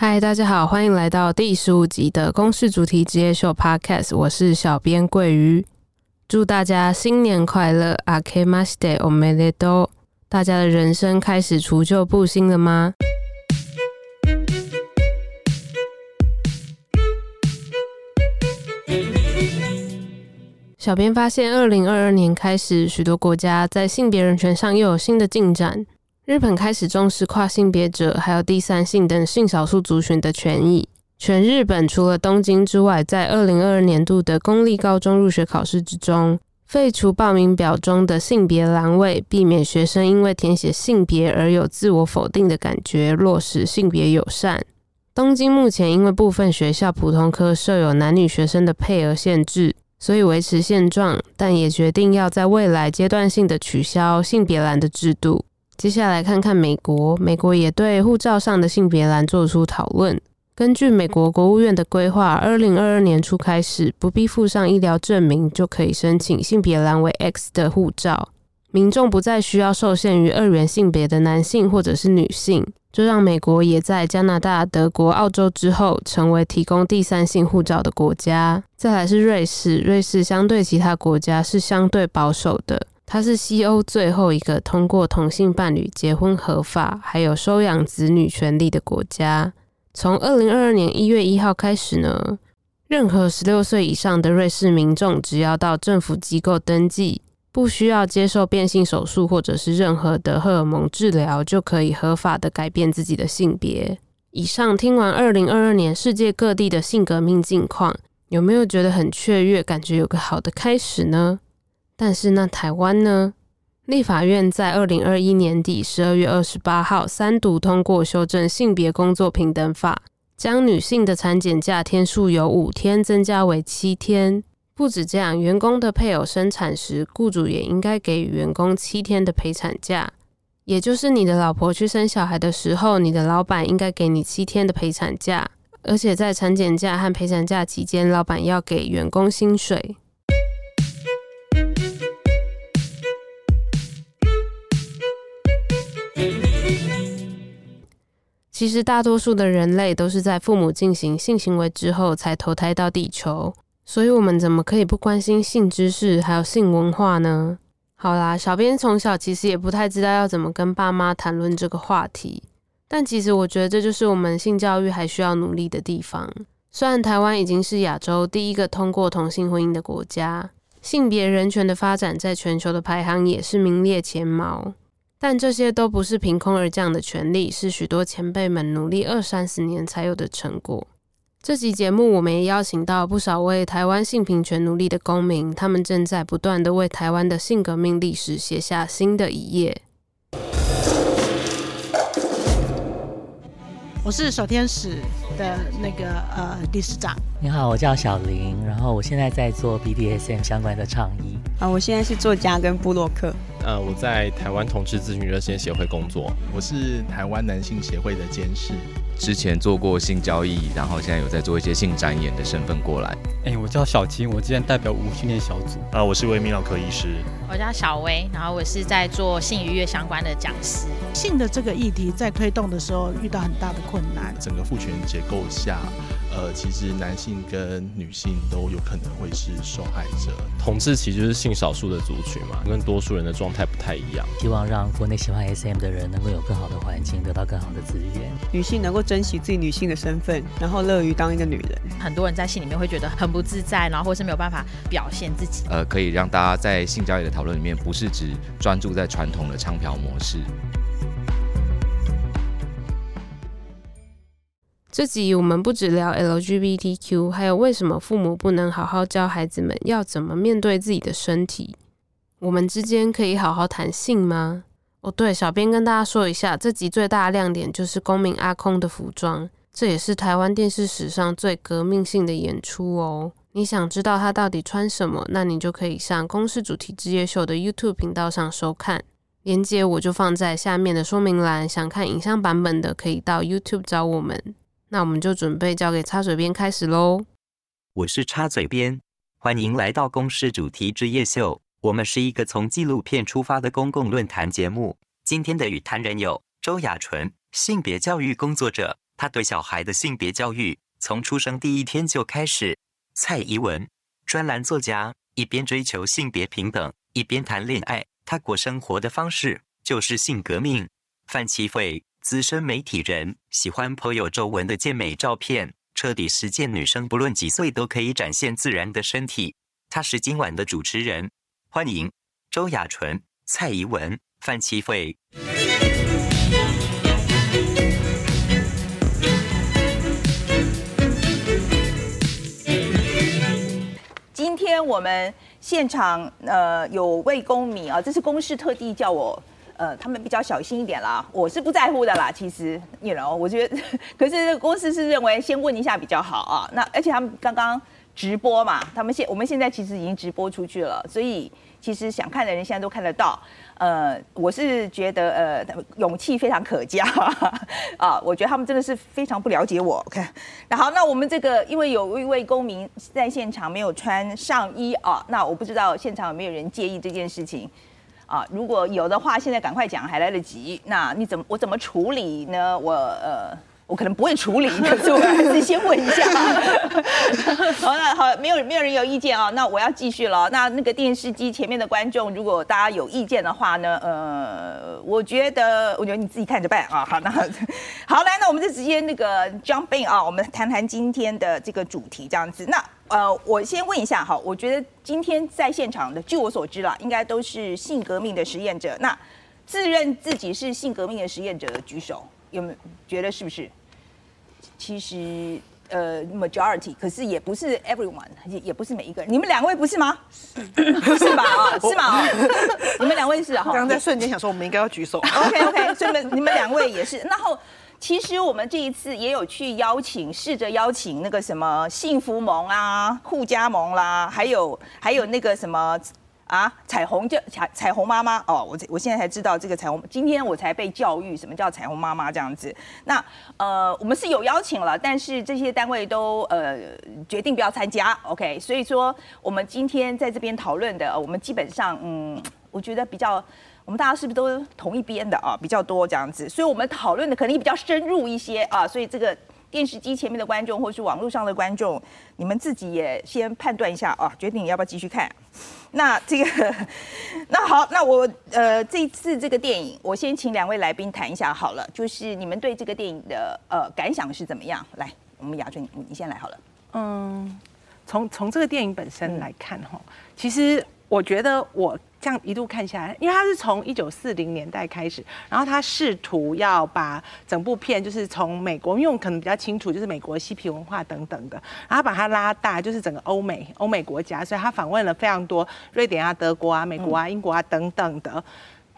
嗨，大家好，欢迎来到第十五集的公视主题之夜秀 Podcast，我是小编桂鱼，祝大家新年快乐，あけましておめでとう。大家的人生开始除旧布新了吗？小编发现，二零二二年开始，许多国家在性别人权上又有新的进展。 日本开始重视跨性别者，还有第三性等性少数族群的权益。全日本除了东京之外，在二零二二年度的公立高中入学考试之中，废除报名表中的性别栏位，避免学生因为填写性别而有自我否定的感觉，落实性别友善。东京目前因为部分学校普通科设有男女学生的配额限制。所以维持现状，但也决定要在未来阶段性的取消性别栏的制度。接下来看看美国，美国也对护照上的性别栏做出讨论。根据美国国务院的规划，二零二二年初开始，不必附上医疗证明就可以申请性别栏为 X 的护照，民众不再需要受限于二元性别的男性或者是女性。这让美国也在加拿大、德国、澳洲之后，成为提供第三性护照的国家。再来是瑞士，瑞士相对其他国家是相对保守的，它是西欧最后一个通过同性伴侣结婚合法，还有收养子女权利的国家。从二零二二年一月一号开始呢，任何十六岁以上的瑞士民众，只要到政府机构登记。不需要接受变性手术或者是任何的荷尔蒙治疗，就可以合法的改变自己的性别。以上听完二零二二年世界各地的性革命近况，有没有觉得很雀跃，感觉有个好的开始呢？但是那台湾呢？立法院在二零二一年底十二月二十八号三读通过修正性别工作平等法，将女性的产检假天数由五天增加为七天。不止这样，员工的配偶生产时，雇主也应该给予员工七天的陪产假。也就是你的老婆去生小孩的时候，你的老板应该给你七天的陪产假，而且在产检假和陪产假期间，老板要给员工薪水。其实，大多数的人类都是在父母进行性行为之后才投胎到地球。所以，我们怎么可以不关心性知识还有性文化呢？好啦，小编从小其实也不太知道要怎么跟爸妈谈论这个话题，但其实我觉得这就是我们性教育还需要努力的地方。虽然台湾已经是亚洲第一个通过同性婚姻的国家，性别人权的发展在全球的排行也是名列前茅，但这些都不是凭空而降的权利，是许多前辈们努力二三十年才有的成果。这集节目，我们也邀请到不少为台湾性平权努力的公民，他们正在不断地为台湾的性革命历史写下新的一页。我是守天使的那个呃理事长。你好，我叫小林，然后我现在在做 BDSM 相关的倡议。啊，我现在是作家跟布洛克。呃，我在台湾同志咨询热线协会工作，我是台湾男性协会的监事。之前做过性交易，然后现在有在做一些性展演的身份过来。哎、欸，我叫小金，我之前代表无训练小组。啊、呃，我是一位泌尿科医师。我叫小薇，然后我是在做性愉悦相关的讲师。性的这个议题在推动的时候遇到很大的困难。整个父权结构下，呃，其实男性跟女性都有可能会是受害者。同志其实就是性少数的族群嘛，跟多数人的状态不太一样。希望让国内喜欢 SM 的人能够有更好的环境，得到更好的资源。女性能够。珍惜自己女性的身份，然后乐于当一个女人。很多人在性里面会觉得很不自在，然后或是没有办法表现自己。呃，可以让大家在性交易的讨论里面，不是只专注在传统的唱嫖模式。这集我们不只聊 LGBTQ，还有为什么父母不能好好教孩子们要怎么面对自己的身体。我们之间可以好好谈性吗？哦，对，小编跟大家说一下，这集最大的亮点就是公民阿空的服装，这也是台湾电视史上最革命性的演出哦。你想知道他到底穿什么，那你就可以上公视主题之夜秀的 YouTube 频道上收看，连接我就放在下面的说明栏，想看影像版本的可以到 YouTube 找我们。那我们就准备交给插嘴边开始喽。我是插嘴边，欢迎来到公视主题之夜秀。我们是一个从纪录片出发的公共论坛节目。今天的与谈人有周雅纯，性别教育工作者，他对小孩的性别教育从出生第一天就开始。蔡怡文，专栏作家，一边追求性别平等，一边谈恋爱。他过生活的方式就是性革命。范琪斐，资深媒体人，喜欢颇有皱纹的健美照片，彻底实践女生不论几岁都可以展现自然的身体。他是今晚的主持人，欢迎周雅纯、蔡怡文、范琪慧。今天我们现场呃有位公民啊，这是公视特地叫我呃，他们比较小心一点啦，我是不在乎的啦。其实，you know，我觉得，可是公司是认为先问一下比较好啊。那而且他们刚刚直播嘛，他们现我们现在其实已经直播出去了，所以。其实想看的人现在都看得到，呃，我是觉得呃勇气非常可嘉 啊，我觉得他们真的是非常不了解我。OK，然后那我们这个因为有一位公民在现场没有穿上衣啊，那我不知道现场有没有人介意这件事情啊？如果有的话，现在赶快讲还来得及。那你怎么我怎么处理呢？我呃。我可能不会处理，可是我还是先问一下。好，那好，没有没有人有意见啊？那我要继续了。那那个电视机前面的观众，如果大家有意见的话呢？呃，我觉得，我觉得你自己看着办啊。好，那 好来，那我们就直接那个 jump in 啊，我们谈谈今天的这个主题这样子。那呃，我先问一下哈，我觉得今天在现场的，据我所知啦，应该都是性革命的实验者。那自认自己是性革命的实验者的举手，有没有觉得是不是？其实，呃，majority，可是也不是 everyone，也也不是每一个人。你们两位不是吗？是吧？啊，是吗？啊，你们两位是哈。刚刚在瞬间想说，我们应该要举手。OK OK，所以你们你们两位也是。然后，其实我们这一次也有去邀请，试着邀请那个什么幸福盟啊、互加盟啦，还有还有那个什么。啊，彩虹就彩彩虹妈妈哦，我我现在才知道这个彩虹，今天我才被教育什么叫彩虹妈妈这样子。那呃，我们是有邀请了，但是这些单位都呃决定不要参加，OK。所以说我们今天在这边讨论的，我们基本上嗯，我觉得比较，我们大家是不是都同一边的啊？比较多这样子，所以我们讨论的可能也比较深入一些啊。所以这个电视机前面的观众或是网络上的观众，你们自己也先判断一下啊，决定你要不要继续看。那这个，那好，那我呃这次这个电影，我先请两位来宾谈一下好了，就是你们对这个电影的呃感想是怎么样？来，我们雅俊，你先来好了。嗯，从从这个电影本身来看哈，其实我觉得我。这样一路看下来，因为他是从一九四零年代开始，然后他试图要把整部片就是从美国，因为我们可能比较清楚，就是美国嬉皮文化等等的，然后把它拉大，就是整个欧美欧美国家，所以他访问了非常多瑞典啊、德国啊、美国啊、英国啊等等的。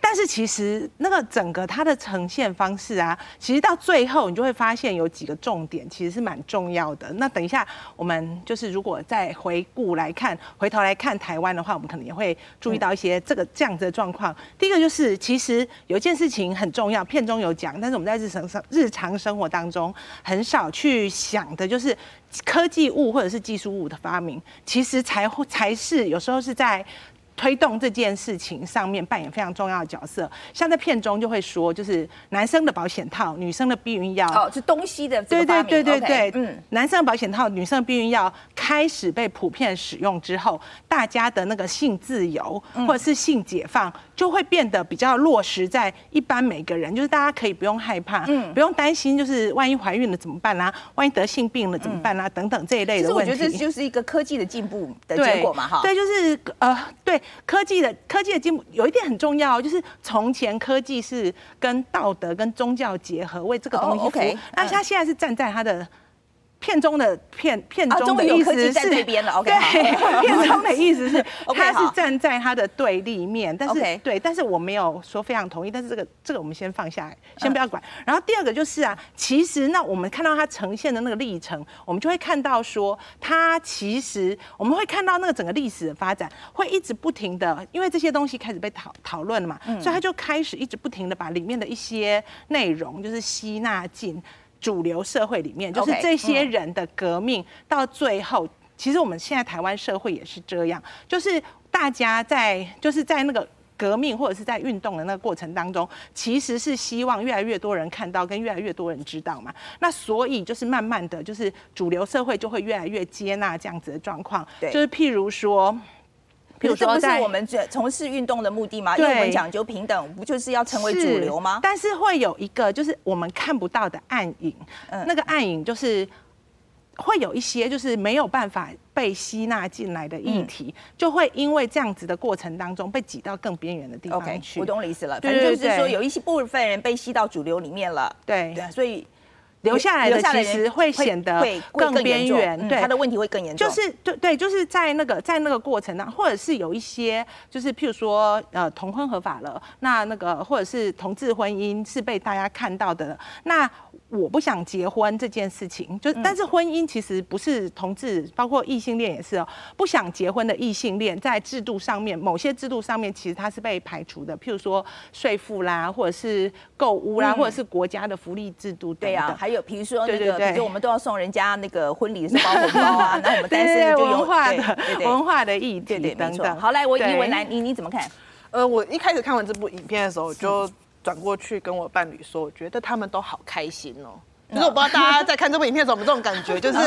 但是其实那个整个它的呈现方式啊，其实到最后你就会发现有几个重点，其实是蛮重要的。那等一下我们就是如果再回顾来看，回头来看台湾的话，我们可能也会注意到一些这个这样子的状况。第一个就是其实有一件事情很重要，片中有讲，但是我们在日常生日常生活当中很少去想的，就是科技物或者是技术物的发明，其实才会才是有时候是在。推动这件事情上面扮演非常重要的角色，像在片中就会说，就是男生的保险套，女生的避孕药，哦，是东西的，对对对对对，嗯，男生的保险套，女生的避孕药开始被普遍使用之后，大家的那个性自由或者是性解放就会变得比较落实在一般每个人，就是大家可以不用害怕，嗯，不用担心，就是万一怀孕了怎么办啦，万一得性病了怎么办啦，等等这一类的问题。我觉得这就是一个科技的进步的结果嘛，哈，对，就是呃，对。科技的科技的进步有一点很重要，就是从前科技是跟道德跟宗教结合，为这个东西服务。Oh. 那他现在是站在他的。片中的片片中的意思是，对，片中的意思是，他是站在他的对立面，但是对，但是我没有说非常同意，但是这个这个我们先放下来，先不要管。然后第二个就是啊，其实那我们看到他呈现的那个历程，我们就会看到说，他其实我们会看到那个整个历史的发展，会一直不停的，因为这些东西开始被讨讨论了嘛，所以他就开始一直不停的把里面的一些内容就是吸纳进。主流社会里面，就是这些人的革命到最后，其实我们现在台湾社会也是这样，就是大家在就是在那个革命或者是在运动的那个过程当中，其实是希望越来越多人看到，跟越来越多人知道嘛。那所以就是慢慢的就是主流社会就会越来越接纳这样子的状况。对，就是譬如说，譬如说，这不是我们从事运动的目的吗？因为我们讲究平等，不就是要成为主流吗？但是会有一个就是我们看不到的暗影，嗯、那个暗影就是。会有一些就是没有办法被吸纳进来的议题，嗯、就会因为这样子的过程当中被挤到更边缘的地方去。Okay, 我懂你意思了，反正就是说有一些部分人被吸到主流里面了。对，对，所以留下来的其实会显得更边缘，对，他的问题会更严重。就是对对，就是在那个在那个过程当中，或者是有一些就是譬如说呃同婚合法了，那那个或者是同志婚姻是被大家看到的那。我不想结婚这件事情，就但是婚姻其实不是同志，包括异性恋也是哦。不想结婚的异性恋，在制度上面，某些制度上面，其实它是被排除的。譬如说税负啦，或者是购物啦，或者是国家的福利制度等等。对啊，还有比如说那个，比如说我们都要送人家那个婚礼是包红包啊，那我们单身就有文化的文化的议题等等。好，来，我以文来，你你怎么看？呃，我一开始看完这部影片的时候就。转过去跟我伴侣说，我觉得他们都好开心哦。可是我不知道大家在看这部影片的时候有没有这种感觉，就是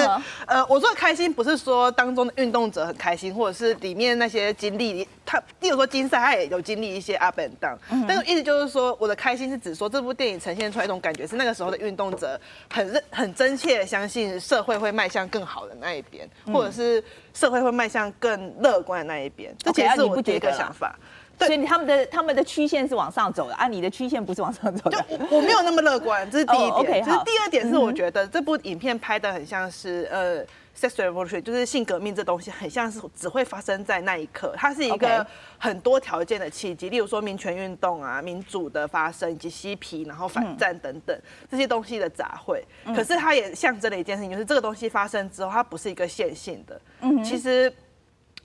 呃，我说的开心不是说当中的运动者很开心，或者是里面那些经历，他，例如说金赛他也有经历一些 up and down。但是意思就是说，我的开心是指说这部电影呈现出来一种感觉，是那个时候的运动者很认很真切的相信社会会迈向更好的那一边，或者是社会会迈向更乐观的那一边。这其实是我第一个想法。对所以他们的他们的曲线是往上走的，啊，你的曲线不是往上走的。就我没有那么乐观，这是第一点。Oh, okay, 就是第二点是，我觉得这部影片拍的很像是呃，sex revolution，就是性革命这东西，很像是只会发生在那一刻。它是一个很多条件的契机，例如说民权运动啊、民主的发生以及嬉皮，然后反战等等这些东西的杂烩。可是它也象征了一件事情，就是这个东西发生之后，它不是一个线性的。嗯，其实。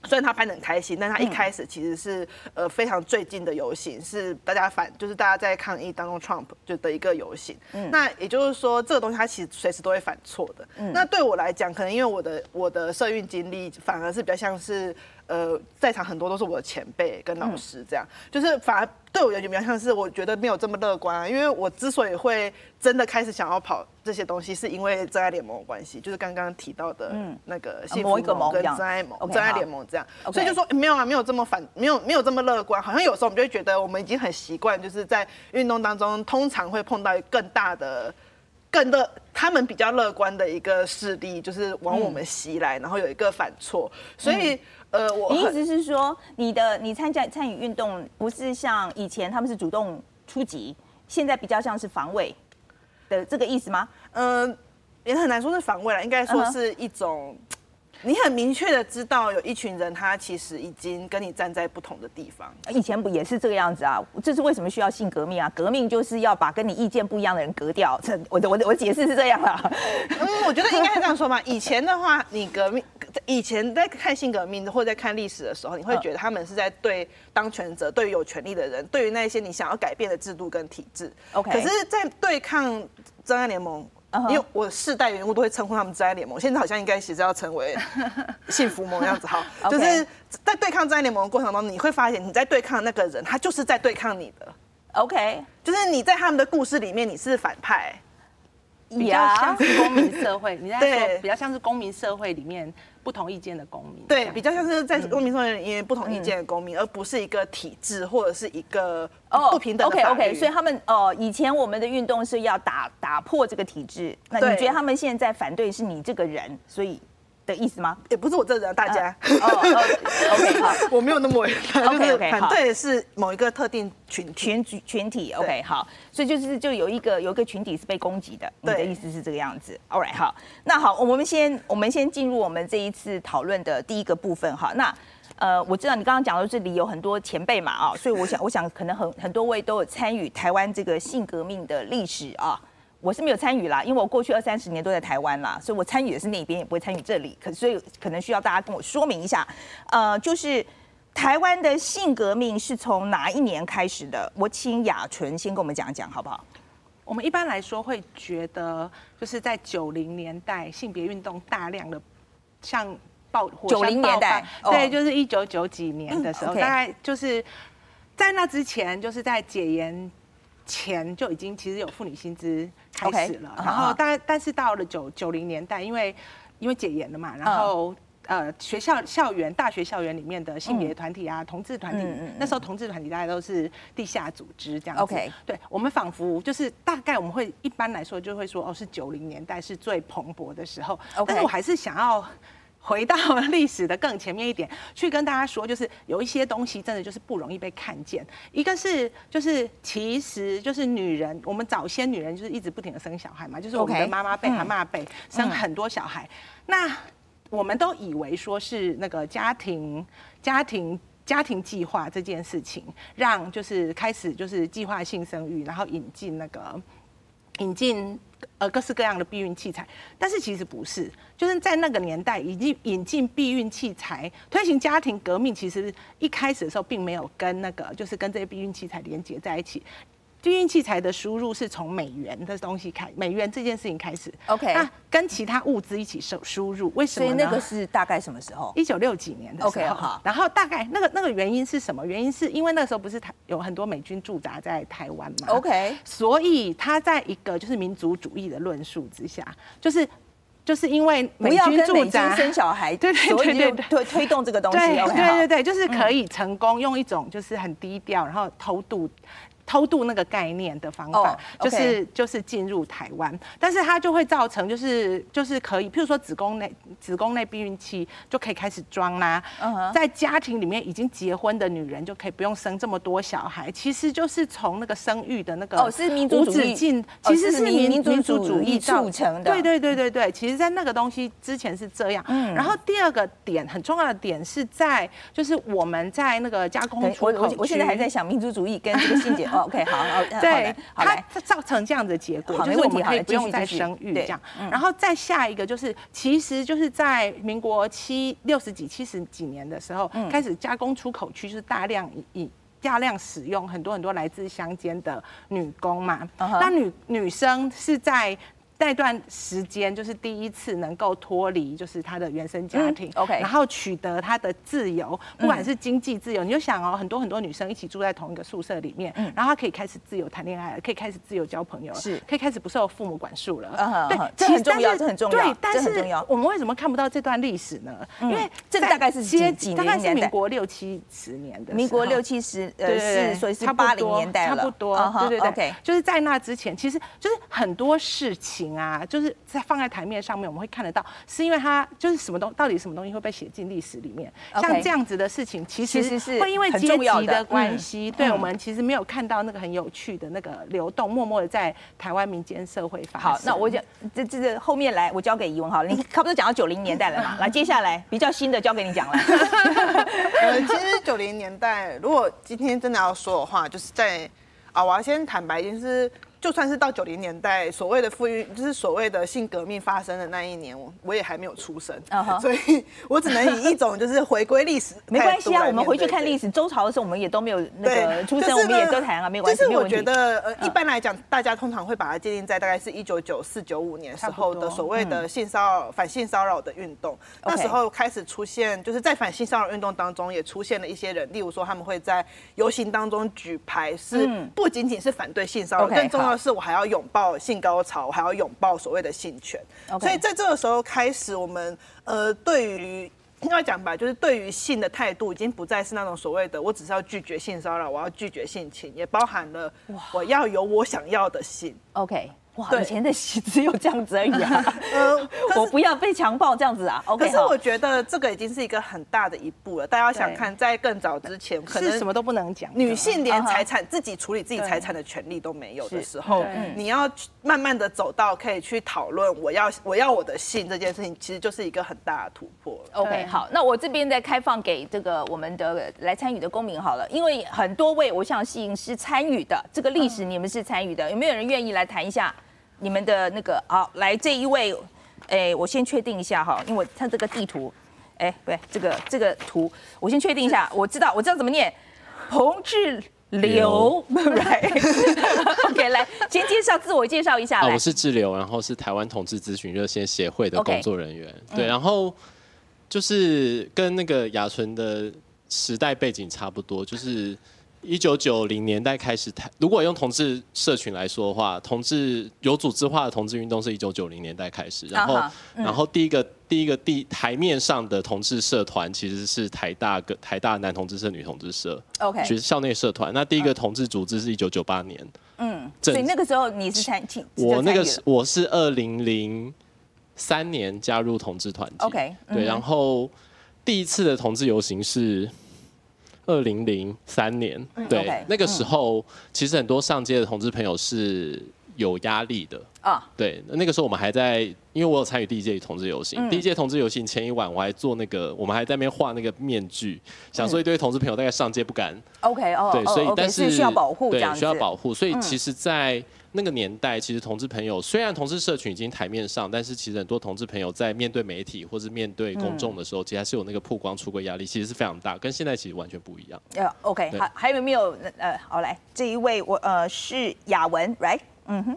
虽然他拍得很开心，但他一开始其实是呃非常最近的游行，是大家反，就是大家在抗议当中 Trump 就的一个游行。嗯，那也就是说，这个东西它其实随时都会反错的。嗯，那对我来讲，可能因为我的我的社运经历，反而是比较像是。呃，在场很多都是我的前辈跟老师，这样、嗯、就是反而对我有点比较像是，我觉得没有这么乐观啊。因为我之所以会真的开始想要跑这些东西，是因为真爱联盟的关系，就是刚刚提到的那个幸福盟跟真爱盟、真爱联盟这样。所以就说、欸、没有啊，没有这么反，没有没有这么乐观。好像有时候我们就会觉得，我们已经很习惯，就是在运动当中，通常会碰到更大的、更乐，他们比较乐观的一个势力，就是往我们袭来，然后有一个反错，所以。呃，我你意思是说，你的你参加参与运动，不是像以前他们是主动出击，现在比较像是防卫的这个意思吗？嗯、呃，也很难说是防卫了，应该说是一种。你很明确的知道有一群人，他其实已经跟你站在不同的地方。以前不也是这个样子啊？这是为什么需要性革命啊？革命就是要把跟你意见不一样的人革掉。这我的我的我解释是这样啊。嗯，我觉得应该是这样说嘛。以前的话，你革命，以前在看性革命或者在看历史的时候，你会觉得他们是在对当权者、对于有权力的人、对于那些你想要改变的制度跟体制。OK。可是，在对抗真爱联盟。因为我世代人物都会称呼他们真爱联盟，现在好像应该其实要成为 幸福盟这样子哈，就是在对抗真爱联盟的过程中，你会发现你在对抗那个人，他就是在对抗你的，OK，就是你在他们的故事里面你是反派，比较像是公民社会，你在说比较像是公民社会里面。不同意见的公民，对，比较像是在公民上面因为不同意见的公民，嗯、而不是一个体制或者是一个不平等。OK OK，所以他们哦、呃，以前我们的运动是要打打破这个体制，那你觉得他们现在反对是你这个人，所以。的意思吗？也不是我这人，大家。哦，OK，好，我没有那么伟大，就是反对是某一个特定群群群体。OK，好，所以就是就有一个有一个群体是被攻击的。你的意思是这个样子。All right，好，那好，我们先我们先进入我们这一次讨论的第一个部分哈。那呃，我知道你刚刚讲到这里有很多前辈嘛啊，所以我想我想可能很很多位都有参与台湾这个性革命的历史啊。我是没有参与啦，因为我过去二三十年都在台湾啦，所以我参与的是那边，也不会参与这里。可所以可能需要大家跟我说明一下，呃，就是台湾的性革命是从哪一年开始的？我请雅纯先跟我们讲一讲，好不好？我们一般来说会觉得，就是在九零年代性别运动大量的像爆，九零年代，对，就是一九九几年的时候，大概就是。在那之前，就是在解严前就已经其实有妇女薪资开始了，okay, 然后但但是到了九九零年代，因为因为解严了嘛，然后。呃，学校校园、大学校园里面的性别团体啊，嗯、同志团体，嗯嗯、那时候同志团体大家都是地下组织这样子。OK，对，我们仿佛就是大概我们会一般来说就会说，哦，是九零年代是最蓬勃的时候。但是我还是想要回到历史的更前面一点，去跟大家说，就是有一些东西真的就是不容易被看见。一个是就是其实就是女人，我们早先女人就是一直不停的生小孩嘛，就是我们的妈妈辈、阿妈辈生很多小孩，嗯、那。我们都以为说是那个家庭、家庭、家庭计划这件事情，让就是开始就是计划性生育，然后引进那个引进呃各式各样的避孕器材，但是其实不是，就是在那个年代已经引进避孕器材，推行家庭革命，其实一开始的时候并没有跟那个就是跟这些避孕器材连接在一起。避孕器材的输入是从美元的东西开，美元这件事情开始。OK，那跟其他物资一起输输入，为什么呢？所以那个是大概什么时候？一九六几年的时候。OK，好。然后大概那个那个原因是什么？原因是因为那时候不是台有很多美军驻扎在台湾嘛？OK，所以他在一个就是民族主义的论述之下，就是就是因为美军驻扎生小孩，对对对对推推动这个东西。对对对对，就是可以成功用一种就是很低调，然后偷渡。偷渡那个概念的方法，就是就是进入台湾，但是它就会造成就是就是可以，譬如说子宫内子宫内避孕期就可以开始装啦，在家庭里面已经结婚的女人就可以不用生这么多小孩，其实就是从那个生育的那个哦是民族主义，其实是民民族主义促成的，对对对对对，其实在那个东西之前是这样，嗯。然后第二个点很重要的点是在就是我们在那个加工出口，我我现在还在想民族主义跟这个性解。OK，好，好，对，它造成这样的结果，就是我们可以不用再生育这样。然后再下一个就是，其实就是在民国七六十几、七十几年的时候，开始加工出口区就是大量以大量使用很多很多来自乡间的女工嘛。那女女生是在。那段时间就是第一次能够脱离，就是他的原生家庭，OK，然后取得他的自由，不管是经济自由，你就想哦，很多很多女生一起住在同一个宿舍里面，然后她可以开始自由谈恋爱了，可以开始自由交朋友了，是，可以开始不受父母管束了。对，这很重要，这很重要。对，但是我们为什么看不到这段历史呢？因为这大概是几几年？大概是民国六七十年的，民国六七十，呃，是，所以是八零年代了，差不多。对对对，就是在那之前，其实就是很多事情啊，就是。在放在台面上面，我们会看得到，是因为它就是什么东，到底什么东西会被写进历史里面？Okay, 像这样子的事情，其实是会因为阶级的关系，对我们其实没有看到那个很有趣的那个流动，默默的在台湾民间社会发生。好，那我讲这这这后面来，我交给怡文好了，你差不多讲到九零年代了嘛？来，接下来比较新的交给你讲了。呃，其实九零年代，如果今天真的要说的话，就是在啊，我要先坦白一件事。就算是到九零年代，所谓的富裕，就是所谓的性革命发生的那一年，我我也还没有出生，uh huh. 所以我只能以一种就是回归历史。没关系啊，我们回去看历史，周朝的时候我们也都没有那个出生，就是、我们也都谈啊，没关系。就是我觉得呃，一般来讲，大家通常会把它界定在大概是一九九四九五年时候的所谓的性骚扰、嗯、反性骚扰的运动。那时候开始出现，就是在反性骚扰运动当中也出现了一些人，例如说他们会在游行当中举牌，是不仅仅是反对性骚扰，更重要的是我还要拥抱性高潮，我还要拥抱所谓的性权。所以在这个时候开始，我们呃，对于应该讲吧，就是对于性的态度，已经不再是那种所谓的我只是要拒绝性骚扰，我要拒绝性侵，也包含了我要有我想要的性。OK。哇，以前的戏只有这样子而已啊！呃，我不要被强暴这样子啊。OK，可是我觉得这个已经是一个很大的一步了。大家要想看，在更早之前，可能什么都不能讲，女性连财产自己处理自己财产的权利都没有的时候，你要慢慢的走到可以去讨论我要我要我的性这件事情，其实就是一个很大的突破。OK，好，那我这边再开放给这个我们的来参与的公民好了，因为很多位我想吸引是参与的这个历史，你们是参与的，有没有人愿意来谈一下？你们的那个好，来这一位，哎，我先确定一下哈，因为他这个地图，哎，不对，这个这个图，我先确定一下，我知道，我知道怎么念，彭志流，right，OK，来，先介绍自我介绍一下。啊，我是志流，然后是台湾同志咨询热线协会的工作人员，Okay. 对，然后就是跟那个雅纯的时代背景差不多，就是。一九九零年代开始台，如果用同志社群来说的话，同志有组织化的同志运动是一九九零年代开始，然后、嗯、然后第一个第一个地台面上的同志社团其实是台大个台大男同志社、女同志社，OK，其实校内社团。那第一个同志组织是一九九八年，嗯，所以那个时候你是参参，我那个是我是二零零三年加入同志团体，OK，对，然后第一次的同志游行是。二零零三年，对，那个时候、嗯、其实很多上街的同志朋友是有压力的啊。对，那个时候我们还在，因为我有参与第一届同志游行，嗯、第一届同志游行前一晚我还做那个，我们还在那边画那个面具，想说一堆同志朋友大概上街不敢。OK 哦，对，所以但是，是需要保护，对，需要保护，所以其实，在。那个年代，其实同志朋友虽然同志社群已经台面上，但是其实很多同志朋友在面对媒体或是面对公众的时候，嗯、其实还是有那个曝光出柜压力，其实是非常大，跟现在其实完全不一样。呃、uh,，OK，好还有没有呃，好来这一位我呃是雅文，right？嗯哼，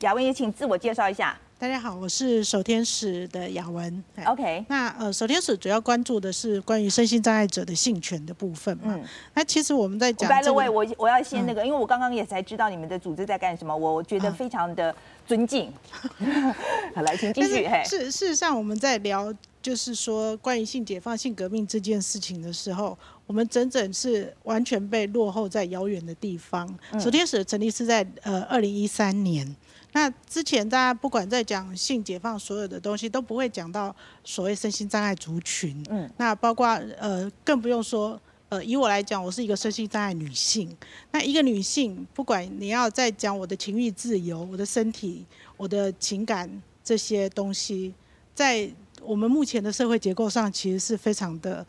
雅文也请自我介绍一下。大家好，我是守天使的雅文。OK，那呃，守天使主要关注的是关于身心障碍者的性权的部分嘛。嗯，那其实我们在讲、这个。我我我要先那个，嗯、因为我刚刚也才知道你们的组织在干什么，我觉得非常的尊敬。啊、好，来，请继续。是事实上，我们在聊就是说关于性解放、性革命这件事情的时候，我们整整是完全被落后在遥远的地方。嗯、守天使的成立是在呃二零一三年。那之前大家不管在讲性解放，所有的东西都不会讲到所谓身心障碍族群。嗯，那包括呃，更不用说呃，以我来讲，我是一个身心障碍女性。那一个女性，不管你要在讲我的情欲自由、我的身体、我的情感这些东西，在我们目前的社会结构上，其实是非常的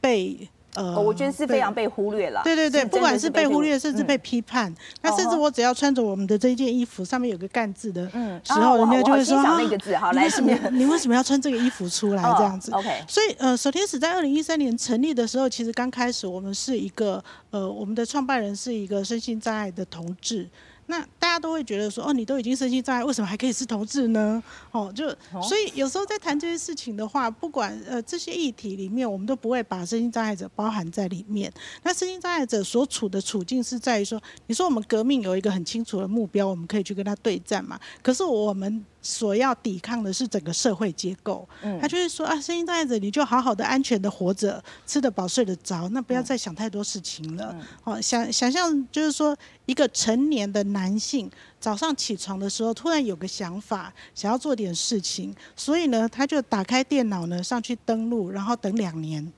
被。呃，我觉得是非常被忽略了。对对对，不管是被忽略，甚至被批判。那甚至我只要穿着我们的这一件衣服，上面有个干字的时候，人家就会说：“啊，你为什么你为什么要穿这个衣服出来？”这样子。OK。所以呃，守天使在二零一三年成立的时候，其实刚开始我们是一个呃，我们的创办人是一个身心障碍的同志。那大家都会觉得说，哦，你都已经身心障碍，为什么还可以是同志呢？哦，就所以有时候在谈这些事情的话，不管呃这些议题里面，我们都不会把身心障碍者包含在里面。那身心障碍者所处的处境是在于说，你说我们革命有一个很清楚的目标，我们可以去跟他对战嘛？可是我们。所要抵抗的是整个社会结构，他就是说啊，声音障碍者你就好好的、安全的活着，吃得饱、睡得着，那不要再想太多事情了。哦，想想象就是说，一个成年的男性早上起床的时候，突然有个想法，想要做点事情，所以呢，他就打开电脑呢，上去登录，然后等两年。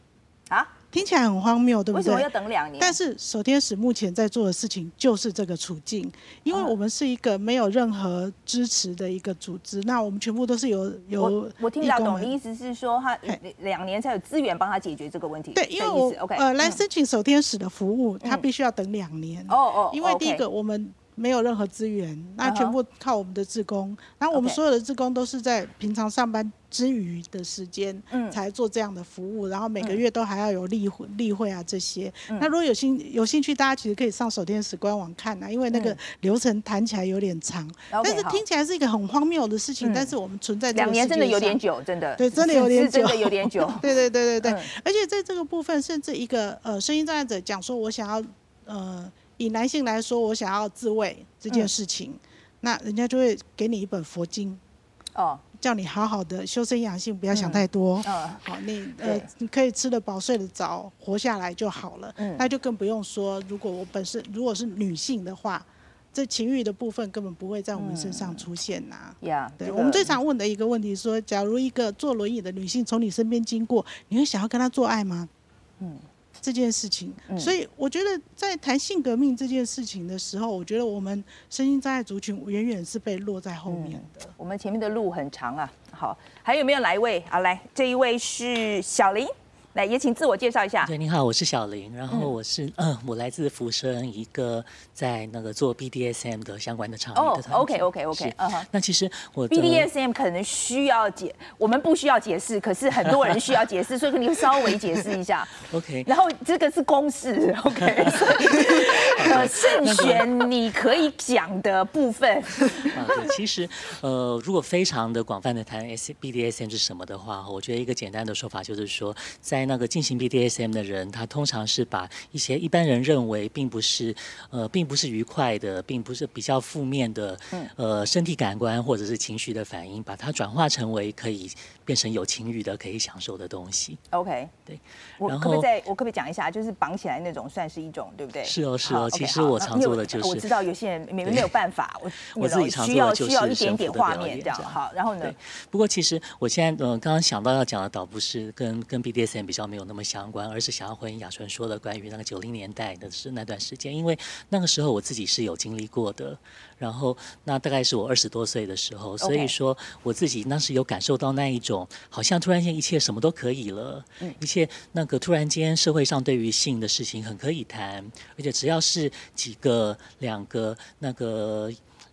啊？听起来很荒谬，对不对？为什么要等两年？但是守天使目前在做的事情就是这个处境，因为我们是一个没有任何支持的一个组织，那我们全部都是有有。我我听得懂的意思是说，他两年才有资源帮他解决这个问题。对，因为我 OK 呃来申请守天使的服务，他必须要等两年。哦哦，因为第一个我们。没有任何资源，那全部靠我们的志工。然后我们所有的志工都是在平常上班之余的时间，才做这样的服务。然后每个月都还要有例会、例会啊这些。那如果有兴有兴趣，大家其实可以上手天使官网看啊，因为那个流程谈起来有点长，但是听起来是一个很荒谬的事情。但是我们存在这个两年真的有点久，真的对，真的有点久，真的有点久。对对对对对，而且在这个部分，甚至一个呃声音障碍者讲说，我想要呃。以男性来说，我想要自慰这件事情，嗯、那人家就会给你一本佛经，哦，叫你好好的修身养性，不要想太多。嗯，哦、好，你呃，你可以吃得饱、睡得着，活下来就好了。嗯，那就更不用说，如果我本身如果是女性的话，这情欲的部分根本不会在我们身上出现呐、啊。呀、嗯，对、这个、我们最常问的一个问题说，假如一个坐轮椅的女性从你身边经过，你会想要跟她做爱吗？嗯。这件事情，所以我觉得在谈性革命这件事情的时候，我觉得我们身心障碍族群远远是被落在后面的。我们前面的路很长啊。好，还有没有来一位？好，来，这一位是小林。来，也请自我介绍一下。对，你好，我是小林，然后我是嗯，嗯，我来自福生，一个在那个做 BDSM 的相关的场域的团。哦，OK，OK，OK，嗯哼。那其实我 BDSM 可能需要解，我们不需要解释，可是很多人需要解释，所以你稍微解释一下。OK。然后这个是公式，OK。呃，慎选你可以讲的部分。啊，对，其实呃，如果非常的广泛的谈 S BDSM 是什么的话，我觉得一个简单的说法就是说，在在那个进行 BDSM 的人，他通常是把一些一般人认为并不是呃，并不是愉快的，并不是比较负面的，呃，身体感官或者是情绪的反应，把它转化成为可以变成有情欲的、可以享受的东西。OK，对。我可不可以再我可不可以讲一下，就是绑起来那种算是一种，对不对？是哦，是哦。其实我常做的就是，我知道有些人没没有办法，我我自己常做的就是需要一点点画面这样。好，然后呢？不过其实我现在嗯，刚刚想到要讲的倒不是跟跟 BDSM 比较没有那么相关，而是想要回应雅纯说的关于那个九零年代的是那段时间，因为那个时候我自己是有经历过的。然后那大概是我二十多岁的时候，所以说我自己当时有感受到那一种，好像突然间一切什么都可以了，一切那个突然间社会上对于性的事情很可以谈，而且只要是几个两个那个。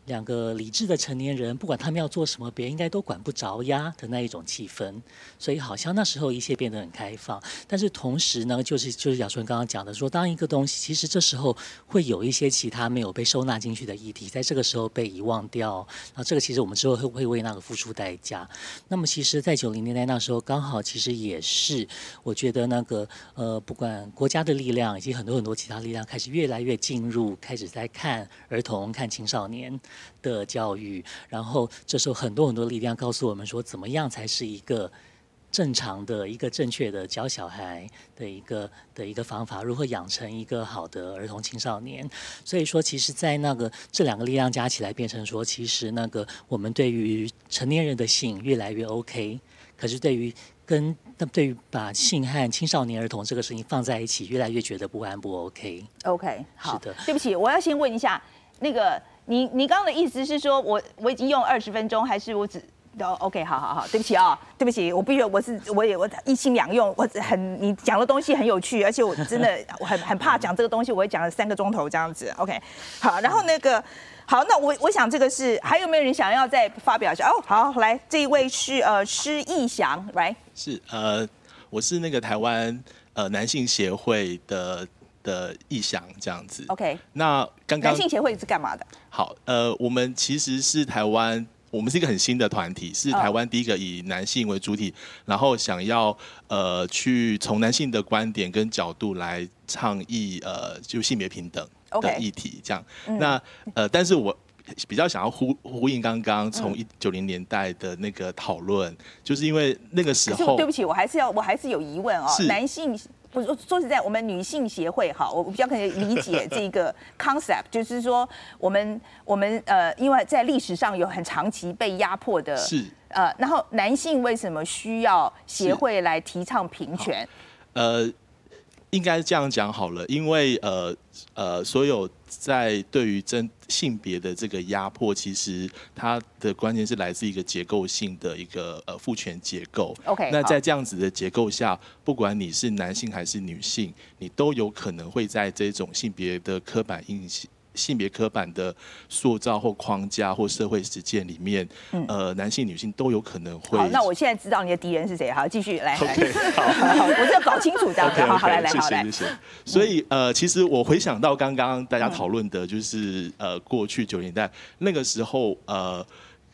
两个理智的成年人，不管他们要做什么，别人应该都管不着呀的那一种气氛，所以好像那时候一切变得很开放。但是同时呢，就是就是雅春刚刚讲的说，当一个东西其实这时候会有一些其他没有被收纳进去的议题，在这个时候被遗忘掉，那这个其实我们之后会会为那个付出代价。那么其实，在九零年代那时候，刚好其实也是我觉得那个呃，不管国家的力量以及很多很多其他力量开始越来越进入，开始在看儿童、看青少年。的教育，然后这时候很多很多力量告诉我们说，怎么样才是一个正常的一个正确的教小孩的一个的一个方法，如何养成一个好的儿童青少年。所以说，其实，在那个这两个力量加起来，变成说，其实那个我们对于成年人的性越来越 OK，可是对于跟那对于把性和青少年儿童这个事情放在一起，越来越觉得不安不 OK。OK，好，是的，对不起，我要先问一下那个。你你刚刚的意思是说我我已经用二十分钟，还是我只哦？OK，好好好，对不起啊、哦，对不起，我必须我是我也我一心两用，我很你讲的东西很有趣，而且我真的我 很很怕讲这个东西，我会讲了三个钟头这样子。OK，好，然后那个好，那我我想这个是还有没有人想要再发表一下？哦，好，来这一位是呃施逸翔，来是呃我是那个台湾呃男性协会的。的意向这样子，OK。那刚刚男性协会是干嘛的？好，呃，我们其实是台湾，我们是一个很新的团体，是台湾第一个以男性为主体，然后想要呃去从男性的观点跟角度来倡议呃就性别平等的议题这样。Okay. 那呃，但是我比较想要呼呼应刚刚从一九零年代的那个讨论，就是因为那个时候，对不起，我还是要我还是有疑问哦，男性。我说说实在，我们女性协会哈，我比较可以理解 这个 concept，就是说我们我们呃，因为在历史上有很长期被压迫的，是呃，然后男性为什么需要协会来提倡平权？呃，应该这样讲好了，因为呃呃，所有在对于真。性别的这个压迫，其实它的关键是来自一个结构性的一个呃父权结构。OK，那在这样子的结构下，不管你是男性还是女性，你都有可能会在这种性别的刻板印象。性别刻板的塑造或框架或社会实践里面，嗯、呃，男性、女性都有可能会。好，那我现在知道你的敌人是谁。好，继续来。Okay, 好，我要搞清楚这样子。Okay, okay, 好，好，来，来，好，来。谢谢，谢谢。所以，呃，其实我回想到刚刚大家讨论的，就是呃，过去九年代那个时候，呃，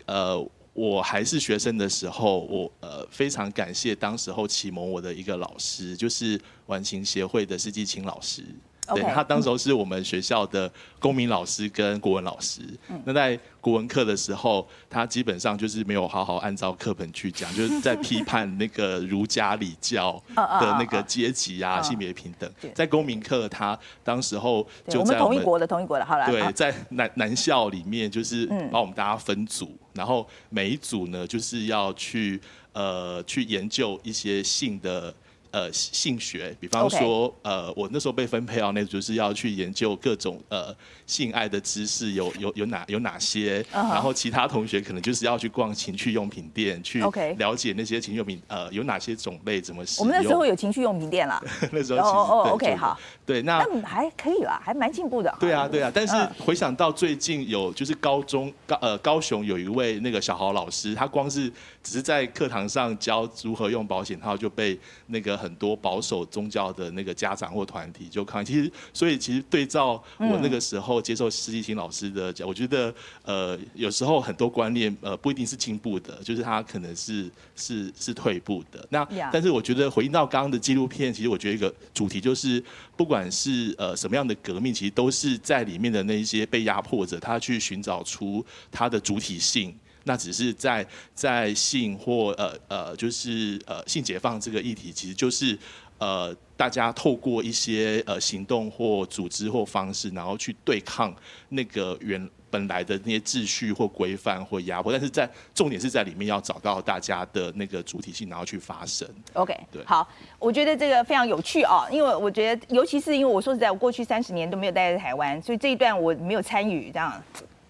呃，我还是学生的时候，我呃非常感谢当时候启蒙我的一个老师，就是完形协会的施继清老师。对，他当时候是我们学校的公民老师跟国文老师。那在国文课的时候，他基本上就是没有好好按照课本去讲，就是在批判那个儒家礼教 的那个阶级啊、性别平等。在公民课，他当时候就在我们同一国的同一国的，好了。对，在男男校里面，就是把我们大家分组，然后每一组呢，就是要去呃去研究一些性的。呃，性学，比方说.呃，我那时候被分配到那，就是要去研究各种呃性爱的知识有有有哪有哪些，uh -huh. 然后其他同学可能就是要去逛情趣用品店，去了解那些情趣用品呃有哪些种类，怎么使用。我们那时候有情趣用品店啦，那时候哦哦，OK 好，对，那还可以啦，还蛮进步的。对啊对啊，但是回想到最近有就是高中高呃高雄有一位那个小豪老师，他光是只是在课堂上教如何用保险套就被那个。很多保守宗教的那个家长或团体就抗议。其实，所以其实对照我那个时候接受施季青老师的讲，我觉得呃有时候很多观念呃不一定是进步的，就是他可能是是是退步的。那但是我觉得回应到刚刚的纪录片，其实我觉得一个主题就是，不管不管是呃什么样的革命，其实都是在里面的那一些被压迫者，他去寻找出他的主体性。那只是在在性或呃呃，就是呃性解放这个议题，其实就是呃大家透过一些呃行动或组织或方式，然后去对抗那个原本来的那些秩序或规范或压迫。但是在重点是在里面要找到大家的那个主体性，然后去发声。OK，对，好，我觉得这个非常有趣哦，因为我觉得，尤其是因为我说实在，我过去三十年都没有待在台湾，所以这一段我没有参与这样。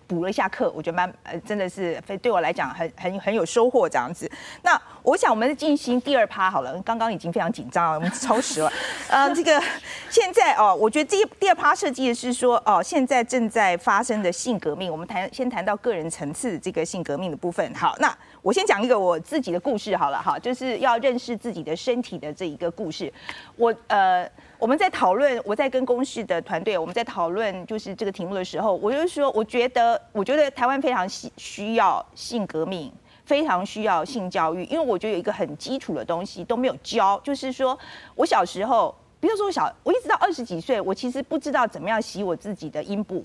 补了一下课，我觉得蛮呃，真的是非对我来讲很很很有收获这样子。那我想我们进行第二趴好了，刚刚已经非常紧张了，我们超时了。呃，这个现在哦，我觉得第第二趴设计的是说哦，现在正在发生的性革命，我们谈先谈到个人层次这个性革命的部分。好，那我先讲一个我自己的故事好了哈，就是要认识自己的身体的这一个故事。我呃。我们在讨论，我在跟公视的团队，我们在讨论就是这个题目的时候，我就说，我觉得，我觉得台湾非常需需要性革命，非常需要性教育，因为我觉得有一个很基础的东西都没有教，就是说我小时候，比如说我小，我一直到二十几岁，我其实不知道怎么样洗我自己的阴部。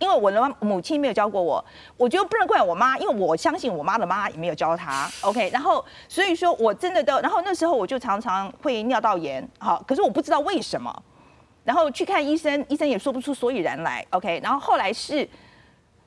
因为我的母亲没有教过我，我觉得不能怪我妈，因为我相信我妈的妈也没有教她。OK，然后所以说我真的都，然后那时候我就常常会尿道炎，好，可是我不知道为什么，然后去看医生，医生也说不出所以然来。OK，然后后来是。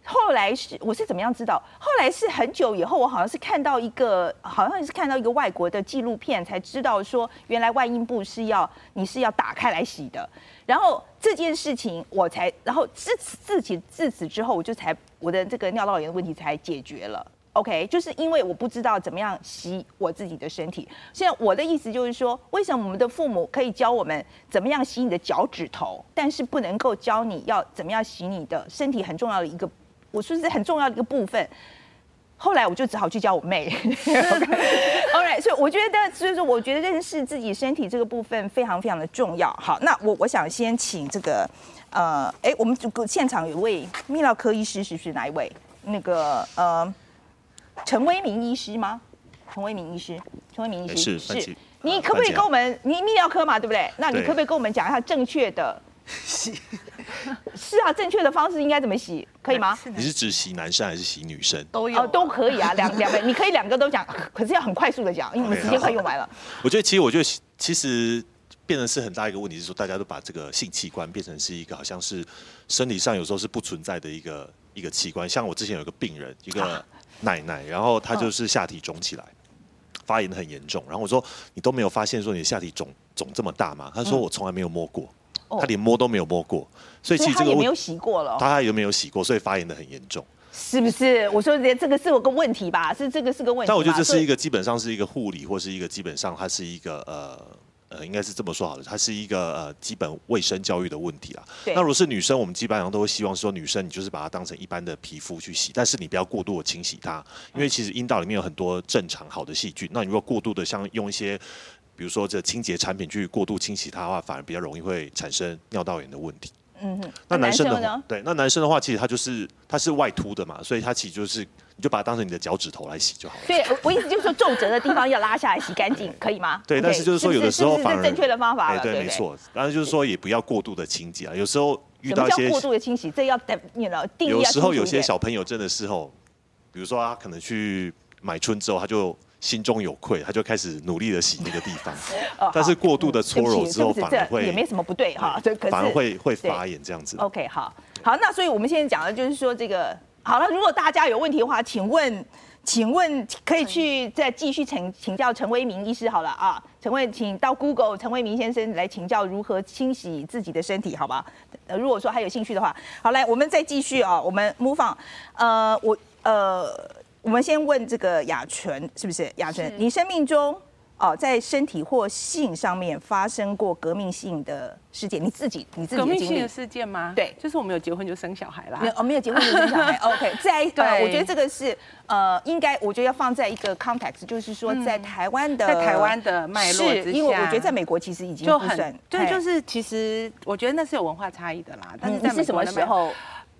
后来是我是怎么样知道？后来是很久以后，我好像是看到一个，好像是看到一个外国的纪录片，才知道说原来外阴部是要你是要打开来洗的。然后这件事情我才，然后自此自此自此之后，我就才我的这个尿道炎的问题才解决了。OK，就是因为我不知道怎么样洗我自己的身体。现在我的意思就是说，为什么我们的父母可以教我们怎么样洗你的脚趾头，但是不能够教你要怎么样洗你的身体很重要的一个。我说是很重要的一个部分，后来我就只好去教我妹。All right，所以我觉得，所以说，我觉得认识自己身体这个部分非常非常的重要。好，那我我想先请这个，呃，哎，我们现场有位泌尿科医师，是不是哪一位？那个呃，陈威明医师吗？陈威明医师，陈威明医师是是。你可不可以跟我们？你泌尿科嘛，对不对？那你可不可以跟我们讲一下正确的？洗 是啊，正确的方式应该怎么洗？可以吗？你是指洗男生还是洗女生？都有、哦，都可以啊，两两个，你可以两个都讲，可是要很快速的讲，因为我们时间快用完了。我觉得其实，我觉得其实变成是很大一个问题，是说大家都把这个性器官变成是一个好像是身体上有时候是不存在的一个一个器官。像我之前有一个病人，一个奶奶，然后她就是下体肿起来，发炎很严重，然后我说你都没有发现说你的下体肿肿这么大吗？她说我从来没有摸过。他连摸都没有摸过，所以其实这个也没有洗过了。他有没有洗过，所以发炎的很严重，是不是？我说这个是有个问题吧？是这个是个问题。但我觉得这是一个基本上是一个护理，或是一个基本上它是一个呃呃，应该是这么说好了，它是一个呃基本卫生教育的问题啦。那如果是女生，我们基本上都会希望说，女生你就是把它当成一般的皮肤去洗，但是你不要过度的清洗它，因为其实阴道里面有很多正常好的细菌。那你如果过度的像用一些。比如说，这清洁产品去过度清洗它的话，反而比较容易会产生尿道炎的问题。嗯哼。那男生的？对，那男生的话，其实他就是他是外凸的嘛，所以他其实就是你就把它当成你的脚趾头来洗就好了。所以我意思就是说，皱褶的地方要拉下来洗干净，可以吗？对，但是就是说有的时候反而正确的方法。对，没错。当然就是说也不要过度的清洁啊，有时候遇到一些过度的清洗，这要等你了。有时候有些小朋友真的是吼，比如说他可能去买春之后，他就。心中有愧，他就开始努力的洗那个地方，但是过度的搓揉之后，反而会也没什么不对哈，反而会会发炎这样子。OK，好，好，那所以我们现在讲的就是说这个好了。如果大家有问题的话，请问，请问可以去再继续请请教陈威明医师好了啊，陈威，请到 Google 陈威明先生来请教如何清洗自己的身体，好吧？呃，如果说还有兴趣的话，好，来，我们再继续啊，我们 move on，呃，我呃。我们先问这个雅纯是不是？雅纯，你生命中哦，在身体或性上面发生过革命性的事件，你自己你自己革命性的事件吗？对，就是我们有结婚就生小孩啦。没有，我没有结婚就生小孩。OK，在对，我觉得这个是呃，应该我觉得要放在一个 context，就是说在台湾的，在台湾的脉络之下，因为我觉得在美国其实已经不算，对，就是其实我觉得那是有文化差异的啦。但是在是什么时候？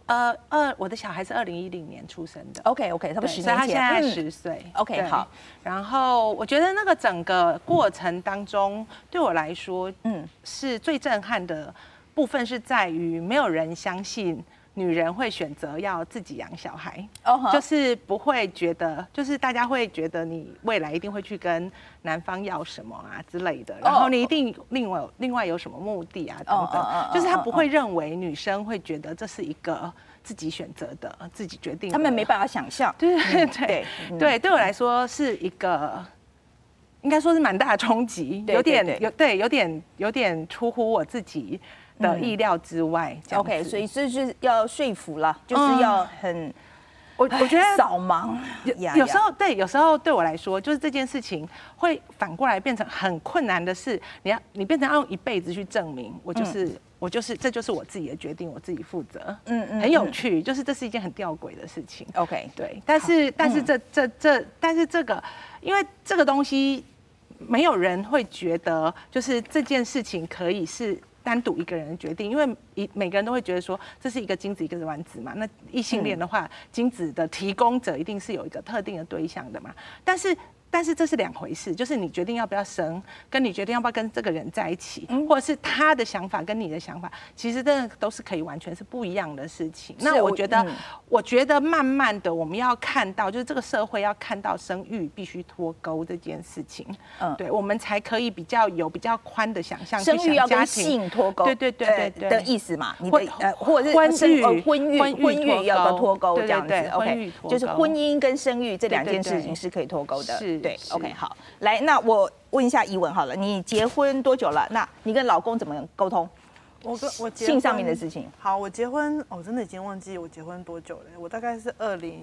呃，二我的小孩是二零一零年出生的。OK OK，他不十年前，他现在十岁。OK 好。然后我觉得那个整个过程当中，对我来说，嗯，是最震撼的部分是在于没有人相信。女人会选择要自己养小孩，oh, 就是不会觉得，就是大家会觉得你未来一定会去跟男方要什么啊之类的，然后你一定另外另外有什么目的啊等等，就是他不会认为女生会觉得这是一个自己选择的、自己决定的，他们没办法想象。对对对对，对我来说是一个，应该说是蛮大的冲击，有点有对，有点有点出乎我自己。的意料之外，OK，所以这是要说服了，就是要很，我我觉得扫盲，有有时候对，有时候对我来说，就是这件事情会反过来变成很困难的事，你要你变成要用一辈子去证明，我就是我就是这就是我自己的决定，我自己负责，嗯嗯，很有趣，就是这是一件很吊诡的事情，OK，对，但是但是这这这，但是这个，因为这个东西没有人会觉得，就是这件事情可以是。单独一个人的决定，因为一每个人都会觉得说，这是一个精子一个卵子嘛。那异性恋的话，精子的提供者一定是有一个特定的对象的嘛。但是。但是这是两回事，就是你决定要不要生，跟你决定要不要跟这个人在一起，或者是他的想法跟你的想法，其实真的都是可以完全是不一样的事情。那我觉得，我觉得慢慢的我们要看到，就是这个社会要看到生育必须脱钩这件事情，嗯，对，我们才可以比较有比较宽的想象，生育要跟性脱钩，对对对对的意思嘛，你的呃或者是婚育婚育婚育要跟脱钩这样子，OK，就是婚姻跟生育这两件事情是可以脱钩的，是。对，OK，好，来，那我问一下怡文好了，你结婚多久了？那你跟老公怎么沟通？我跟我性上面的事情。好，我结婚，我真的已经忘记我结婚多久了。我大概是二零，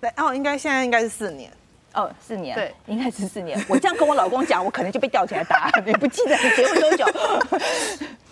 对，哦，应该现在应该是四年。哦，四年，对，应该是四年。我这样跟我老公讲，我可能就被吊起来打。你不记得你结婚多久？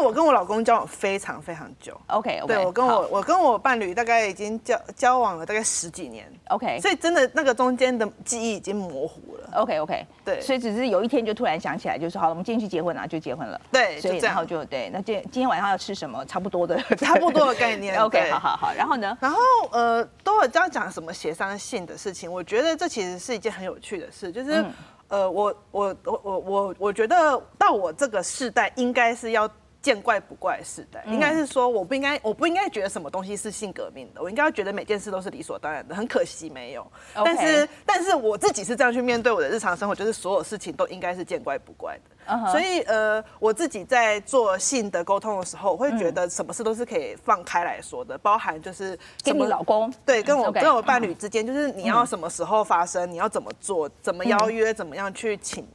我跟我老公交往非常非常久。OK，对我跟我我跟我伴侣大概已经交交往了大概十几年。OK，所以真的那个中间的记忆已经模糊了。OK OK，对，所以只是有一天就突然想起来，就是好了，我们今天去结婚啊，就结婚了。对，所以然后就对，那今今天晚上要吃什么？差不多的，差不多的概念。OK，好好好。然后呢？然后呃，都有这样讲什么协商性的事情？我觉得这其实是一件很有。有趣的事就是，嗯、呃，我我我我我我觉得到我这个世代应该是要见怪不怪的时代，嗯、应该是说我不应该我不应该觉得什么东西是性革命的，我应该要觉得每件事都是理所当然的。很可惜没有.但是但是我自己是这样去面对我的日常生活，就是所有事情都应该是见怪不怪的。Uh huh. 所以呃，我自己在做性的沟通的时候，我会觉得什么事都是可以放开来说的，嗯、包含就是跟你老公对，跟我.跟我伴侣之间，就是你要什么时候发生，嗯、你要怎么做，怎么邀约，怎么样去请，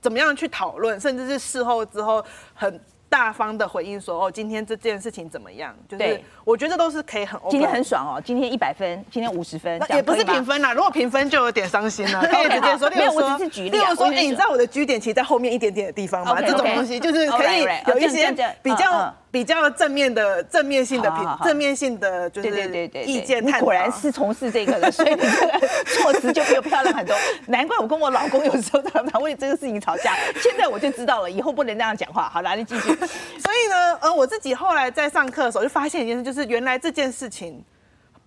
怎么样去讨论，甚至是事后之后很。大方的回应说：“哦，今天这件事情怎么样？就是我觉得都是可以很，今天很爽哦，今天一百分，今天五十分，也不是评分啦。如果评分就有点伤心了，可以直接说。没有，我只是举例。例如说，哎，你知道我的居点其实在后面一点点的地方吗？这种东西就是可以有一些比较。”比较正面的正面性的评正面性的就是对对对意见，你果然是从事这个的，所以你这个措辞就比我漂亮很多。难怪我跟我老公有时候常常为这个事情吵架。现在我就知道了，以后不能那样讲话。好，来，你继续。所以呢，呃，我自己后来在上课的时候就发现一件事，就是原来这件事情。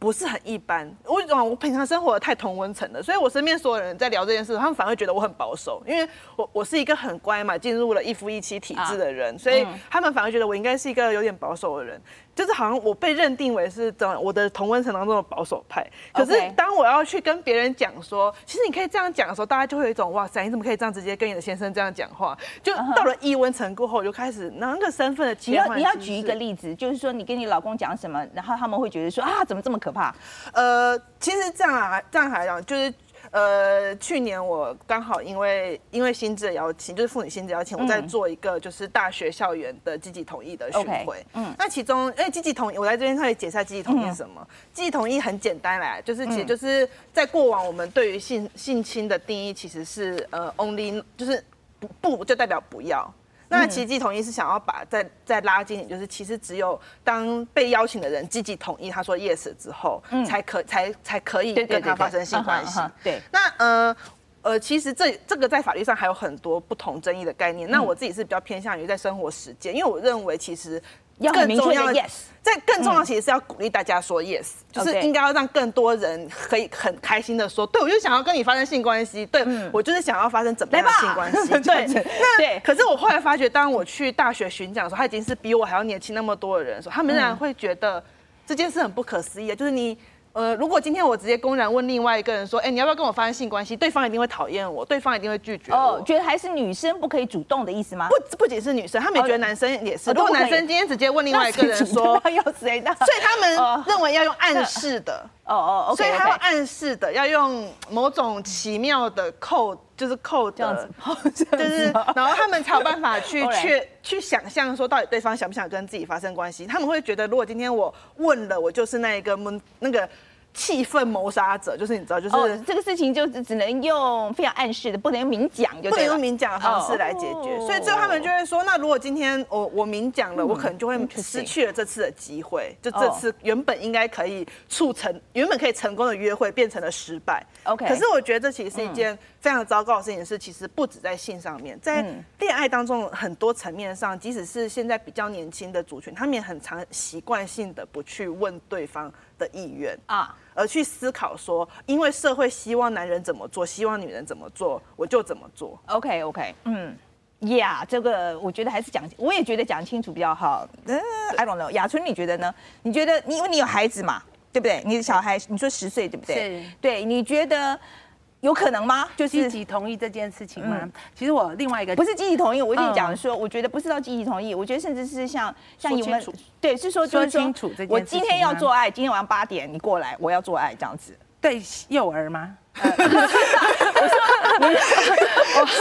不是很一般，我我平常生活的太同温层了，所以我身边所有人在聊这件事，他们反而觉得我很保守，因为我我是一个很乖嘛，进入了一夫一妻体制的人，啊、所以他们反而觉得我应该是一个有点保守的人。就是好像我被认定为是这我的同温层当中的保守派，可是当我要去跟别人讲说，其实你可以这样讲的时候，大家就会有一种哇塞，你怎么可以这样直接跟你的先生这样讲话？就到了异温层过后，我就开始那个身份的切换。你要你要举一个例子，就是说你跟你老公讲什么，然后他们会觉得说啊，怎么这么可怕？呃，其实这样啊，这样来讲就是。呃，去年我刚好因为因为薪资的邀请，就是妇女薪资邀请，我在做一个就是大学校园的积极同意的巡回。嗯，那其中因为积极同意，我在这边可以解释下积极同意是什么？积极同意很简单来，就是其实就是在过往我们对于性性侵的定义其实是呃 only 就是不不就代表不要。那其实积极同意是想要把再再拉近点，就是其实只有当被邀请的人积极同意，他说 yes 之后，嗯、才可才才可以跟他发生性关系。对，那呃呃，其实这这个在法律上还有很多不同争议的概念。嗯、那我自己是比较偏向于在生活实践，因为我认为其实。要更重要的 yes，在更重要其实是要鼓励大家说 yes，就是应该要让更多人可以很开心的说，对，我就想要跟你发生性关系，对，我就是想要发生怎么样的性关系，对，对。可是我后来发觉，当我去大学巡讲的时候，他已经是比我还要年轻那么多的人的时候，他们仍然会觉得这件事很不可思议，就是你。呃，如果今天我直接公然问另外一个人说，哎，你要不要跟我发生性关系？对方一定会讨厌我，对方一定会拒绝我。哦，觉得还是女生不可以主动的意思吗？不，不仅是女生，他们也觉得男生也是。如果男生今天直接问另外一个人说，要谁的？所以他们认为要用暗示的。哦哦，所以他要暗示的，要用某种奇妙的扣，就是扣这样子，就是，然后他们才有办法去 去去想象说，到底对方想不想跟自己发生关系？他们会觉得，如果今天我问了，我就是那一个闷那个。气氛谋杀者，就是你知道，就是、哦、这个事情就只能用非常暗示的，不能用明讲，就不能用明讲的方式来解决。哦、所以最后他们就会说，那如果今天我我明讲了，嗯、我可能就会失去了这次的机会，就这次原本应该可以促成、原本可以成功的约会变成了失败。OK，可是我觉得这其实是一件非常糟糕的事情，是其实不止在性上面，在恋爱当中很多层面上，即使是现在比较年轻的族群，他们也很常习惯性的不去问对方的意愿啊。而去思考说，因为社会希望男人怎么做，希望女人怎么做，我就怎么做。OK OK，嗯，Yeah，这个我觉得还是讲，我也觉得讲清楚比较好。嗯，I don't know，雅春你觉得呢？你觉得你因为你有孩子嘛，对不对？你的小孩你说十岁对不对？对，你觉得？有可能吗？就是积极同意这件事情吗？嗯、其实我另外一个不是积极同意，我跟你讲说，我觉得不是到积极同意，我觉得甚至是像像你们对，是说就是说，我今天要做爱，今天晚上八点你过来，我要做爱这样子。对幼儿吗？我说，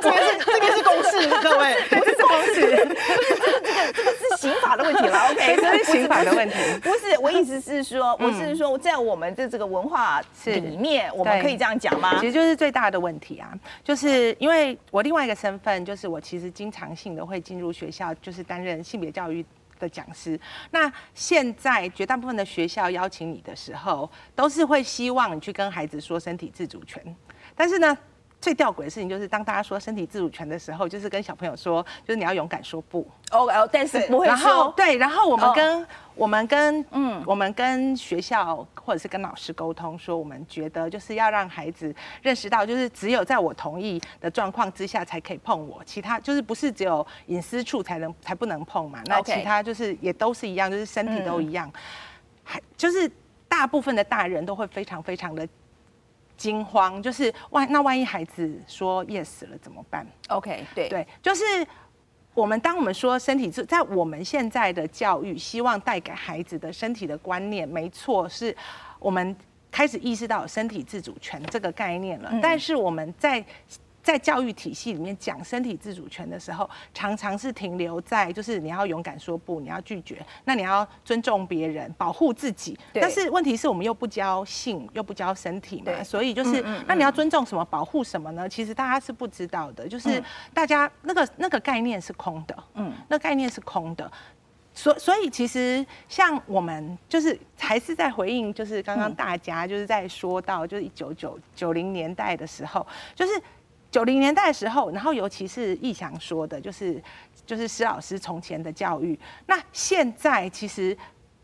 这边是这边是公事，各位，这是公式，这个这个是刑法的问题了。OK，这是刑法的问题。不是，我意思是说，我是说，在我们的这个文化里面，我们可以这样讲吗？其实就是最大的问题啊，就是因为我另外一个身份，就是我其实经常性的会进入学校，就是担任性别教育的讲师，那现在绝大部分的学校邀请你的时候，都是会希望你去跟孩子说身体自主权，但是呢，最吊诡的事情就是，当大家说身体自主权的时候，就是跟小朋友说，就是你要勇敢说不。哦哦，但是不会说。然后对，然后我们跟、oh. 我们跟嗯，我们跟学校或者是跟老师沟通说，我们觉得就是要让孩子认识到，就是只有在我同意的状况之下才可以碰我，其他就是不是只有隐私处才能才不能碰嘛？那其他就是也都是一样，就是身体都一样，还、嗯、就是大部分的大人都会非常非常的。惊慌，就是万那万一孩子说 yes 了怎么办？OK，对对，就是我们当我们说身体自在我们现在的教育，希望带给孩子的身体的观念，没错，是我们开始意识到身体自主权这个概念了。嗯、但是我们在在教育体系里面讲身体自主权的时候，常常是停留在就是你要勇敢说不，你要拒绝，那你要尊重别人，保护自己。对但是问题是我们又不教性，又不教身体嘛，所以就是那你要尊重什么，保护什么呢？其实大家是不知道的，就是大家那个那个概念是空的，嗯，那概念是空的。所所以其实像我们就是还是在回应，就是刚刚大家就是在说到就是一九九九零年代的时候，就是。九零年代的时候，然后尤其是易翔说的，就是就是施老师从前的教育。那现在其实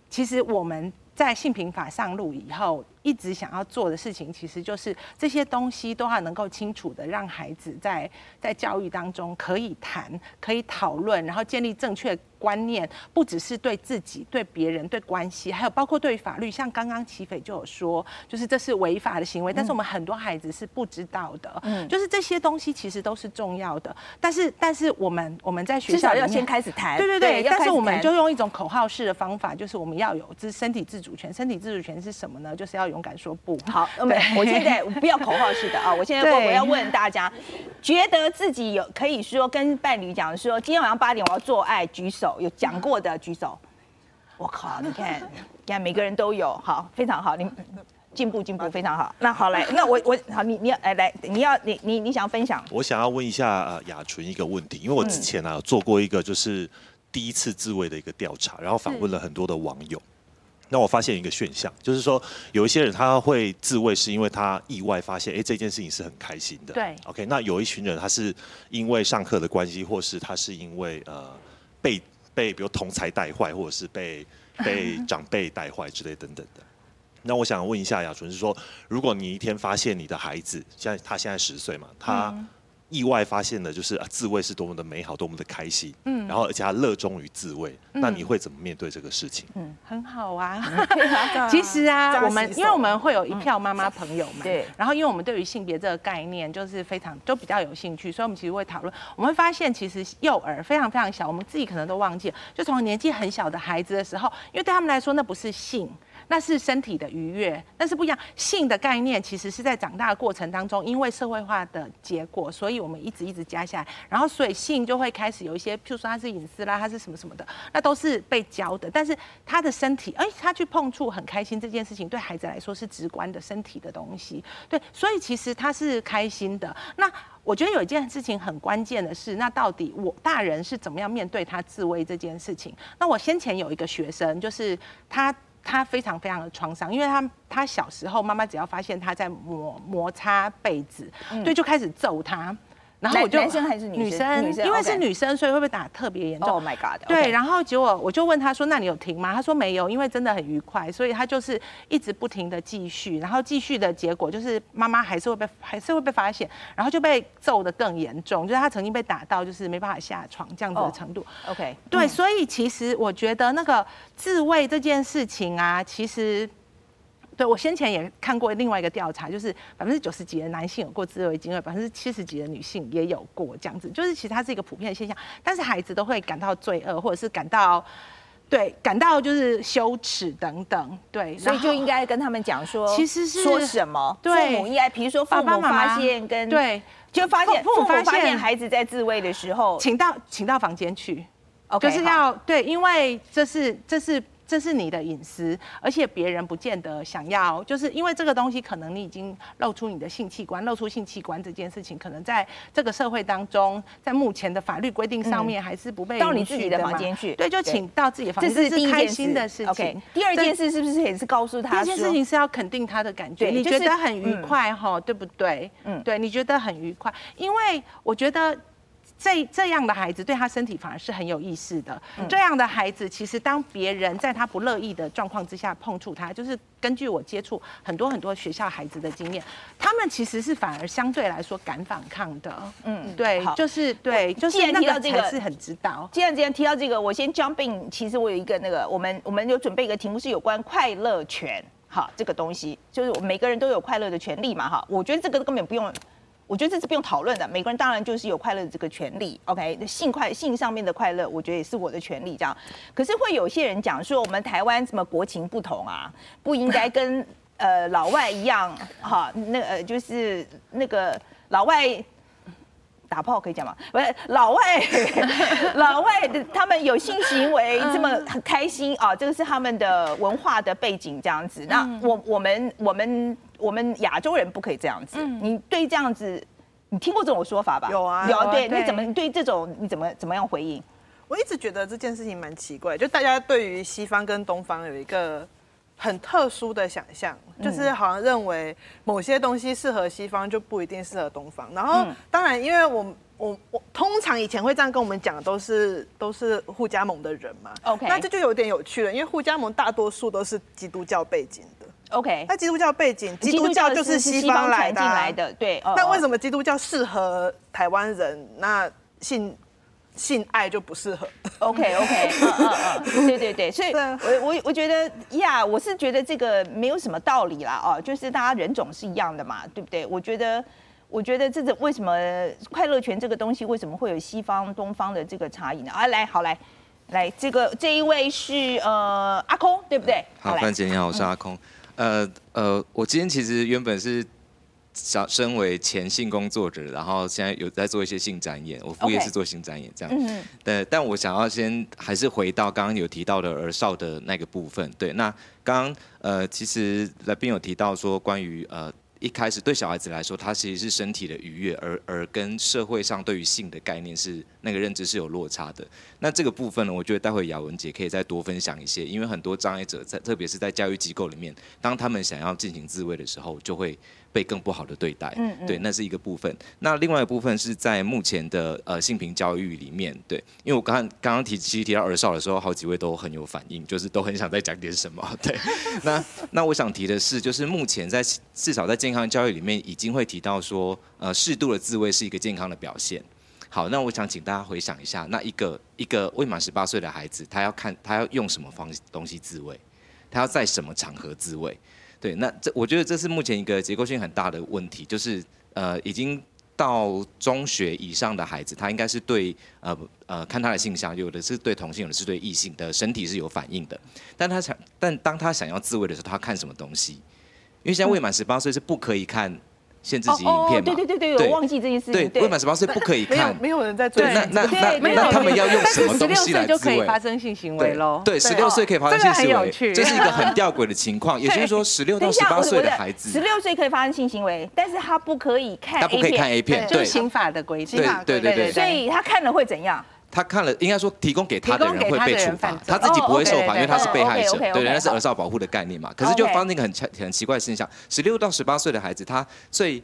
其实我们在性平法上路以后，一直想要做的事情，其实就是这些东西都要能够清楚的让孩子在在教育当中可以谈、可以讨论，然后建立正确观念，不只是对自己、对别人、对关系，还有包括对法律。像刚刚齐斐就有说，就是这是违法的行为，但是我们很多孩子是不知道的。嗯，就是这些东西其实都是重要的，但是但是我们我们在学校要先开始谈，对对对，但是我们就用一种口号式的方法，就是我们要有自身体自主权。身体自主权是什么呢？就是要。要勇敢说不。好，我现在不要口号式的啊，我现在我我要问大家，觉得自己有可以说跟伴侣讲说，今天晚上八点我要做爱，举手，有讲过的举手。我靠，你看，你看每个人都有，好，非常好，你。进步进步非常好，那好来，那我我好，你你要来来，你要你你你想分享？我想要问一下呃雅纯一个问题，因为我之前呢、啊、做过一个就是第一次自慰的一个调查，然后访问了很多的网友，那我发现一个现象，就是说有一些人他会自慰是因为他意外发现，哎这件事情是很开心的，对，OK，那有一群人他是因为上课的关系，或是他是因为呃被被比如同才带坏，或者是被 被长辈带坏之类等等的。那我想问一下雅纯，是说，如果你一天发现你的孩子，现在他现在十岁嘛，他意外发现的就是自慰是多么的美好，多么的开心，嗯，然后而且他热衷于自慰，嗯，那你会怎么面对这个事情？嗯，很好啊。其实啊，我们因为我们会有一票妈妈朋友嘛，对，然后因为我们对于性别这个概念就是非常都比较有兴趣，所以我们其实会讨论。我们会发现，其实幼儿非常非常小，我们自己可能都忘记了，就从年纪很小的孩子的时候，因为对他们来说那不是性。那是身体的愉悦，但是不一样。性的概念其实是在长大的过程当中，因为社会化的结果，所以我们一直一直加下来，然后所以性就会开始有一些，譬如说它是隐私啦，它是什么什么的，那都是被教的。但是他的身体，哎，他去碰触很开心这件事情，对孩子来说是直观的身体的东西，对，所以其实他是开心的。那我觉得有一件事情很关键的是，那到底我大人是怎么样。面对他自慰这件事情？那我先前有一个学生，就是他。他非常非常的创伤，因为他他小时候妈妈只要发现他在摩摩擦被子，嗯、对，就开始揍他。然后我就男生还是女生？女生，因为是女生，所以会不会打特别严重？Oh my god！对，然后结果我就问他说：“那你有停吗？”他说没有，因为真的很愉快，所以他就是一直不停的继续，然后继续的结果就是妈妈还是会被还是会被发现，然后就被揍的更严重，就是他曾经被打到就是没办法下床这样子的程度。Oh, OK，对，所以其实我觉得那个自慰这件事情啊，其实。对，我先前也看过另外一个调查，就是百分之九十几的男性有过自慰经验，百分之七十几的女性也有过这样子，就是其实它是一个普遍的现象，但是孩子都会感到罪恶，或者是感到对感到就是羞耻等等，对，所以就应该跟他们讲说，其实是说什么？对，父母应该，比如说父母发现跟对，就发现父母发现孩子在自慰的时候，请到请到房间去，okay, 就是要对，因为这是这是。这是你的隐私，而且别人不见得想要，就是因为这个东西，可能你已经露出你的性器官，露出性器官这件事情，可能在这个社会当中，在目前的法律规定上面，还是不被到你自己的房间去。对，就请到自己的房间，这是开心的事情。Okay, 第二件事是不是也是告诉他？第二件事情是要肯定他的感觉，你觉得很愉快哈、嗯，对不对？嗯，对，你觉得很愉快，因为我觉得。这这样的孩子对他身体反而是很有意识的。这样的孩子其实当别人在他不乐意的状况之下碰触他，就是根据我接触很多很多学校孩子的经验，他们其实是反而相对来说敢反抗的。嗯，对，就是对，就是那个才是很知道。既然既然提到这个，我先 jump in。其实我有一个那个，我们我们有准备一个题目是有关快乐权。好，这个东西就是每个人都有快乐的权利嘛。哈，我觉得这个根本不用。我觉得这是不用讨论的，每个人当然就是有快乐的这个权利，OK？性快性上面的快乐，我觉得也是我的权利，这样。可是会有些人讲说，我们台湾什么国情不同啊，不应该跟呃老外一样，哈，那呃就是那个老外打炮可以讲吗？不是老外，老外他们有性行为这么很开心啊，这个是他们的文化的背景这样子。那我我们我们。我们亚洲人不可以这样子。嗯，你对这样子，你听过这种说法吧？有啊，有。对，你怎么对这种你怎么怎么样回应？我一直觉得这件事情蛮奇怪，就大家对于西方跟东方有一个很特殊的想象，就是好像认为某些东西适合西方就不一定适合东方。然后，当然，因为我我我通常以前会这样跟我们讲都是都是互加盟的人嘛。OK，那这就有点有趣了，因为互加盟大多数都是基督教背景的。OK，那基督教背景，基督教就是西方来的，来的，对。那为什么基督教适合台湾人，那性性爱就不适合？OK，OK，嗯嗯嗯，对对对，所以我我我觉得呀，我是觉得这个没有什么道理啦，哦，就是大家人种是一样的嘛，对不对？我觉得，我觉得这个为什么快乐权这个东西为什么会有西方东方的这个差异呢？啊，来，好来，来，这个这一位是呃阿空，对不对？好，范姐你好，我是阿空。呃呃，我今天其实原本是想身为前性工作者，然后现在有在做一些性展演，我副业是做性展演这样。嗯。对，但我想要先还是回到刚刚有提到的儿少的那个部分。对，那刚刚呃，其实来宾有提到说关于呃。一开始对小孩子来说，他其实是身体的愉悦，而而跟社会上对于性的概念是那个认知是有落差的。那这个部分呢，我觉得待会雅文姐可以再多分享一些，因为很多障碍者在，特别是在教育机构里面，当他们想要进行自慰的时候，就会。被更不好的对待，嗯，嗯，对，那是一个部分。那另外一个部分是在目前的呃性平教育里面，对，因为我刚刚刚提其实提到儿少的时候，好几位都很有反应，就是都很想再讲点什么，对。那那我想提的是，就是目前在至少在健康教育里面，已经会提到说，呃，适度的自慰是一个健康的表现。好，那我想请大家回想一下，那一个一个未满十八岁的孩子，他要看他要用什么方东西自慰，他要在什么场合自慰？对，那这我觉得这是目前一个结构性很大的问题，就是呃，已经到中学以上的孩子，他应该是对呃呃看他的性向，有的是对同性，有的是对异性的身体是有反应的，但他想，但当他想要自慰的时候，他看什么东西？因为现在未满十八岁是不可以看。限制级影片嘛？对对对对，我忘记这件事情。对，未满十八岁不可以看。没有人在做。那那那那他们要用什么东西来自慰？就可以发生性行为喽。对，十六岁可以发生性行为。这是一个很吊诡的情况，也就是说，十六到十八岁的孩子，十六岁可以发生性行为，但是他不可以看 A 片。他不可以看 A 片，就是刑法的规定。对对对。所以他看了会怎样？他看了，应该说提供给他的人会被处罚，他自己不会受罚，因为他是被害者。对，那是儿少保护的概念嘛。可是就发生一个很很奇怪的现象，十六到十八岁的孩子，他最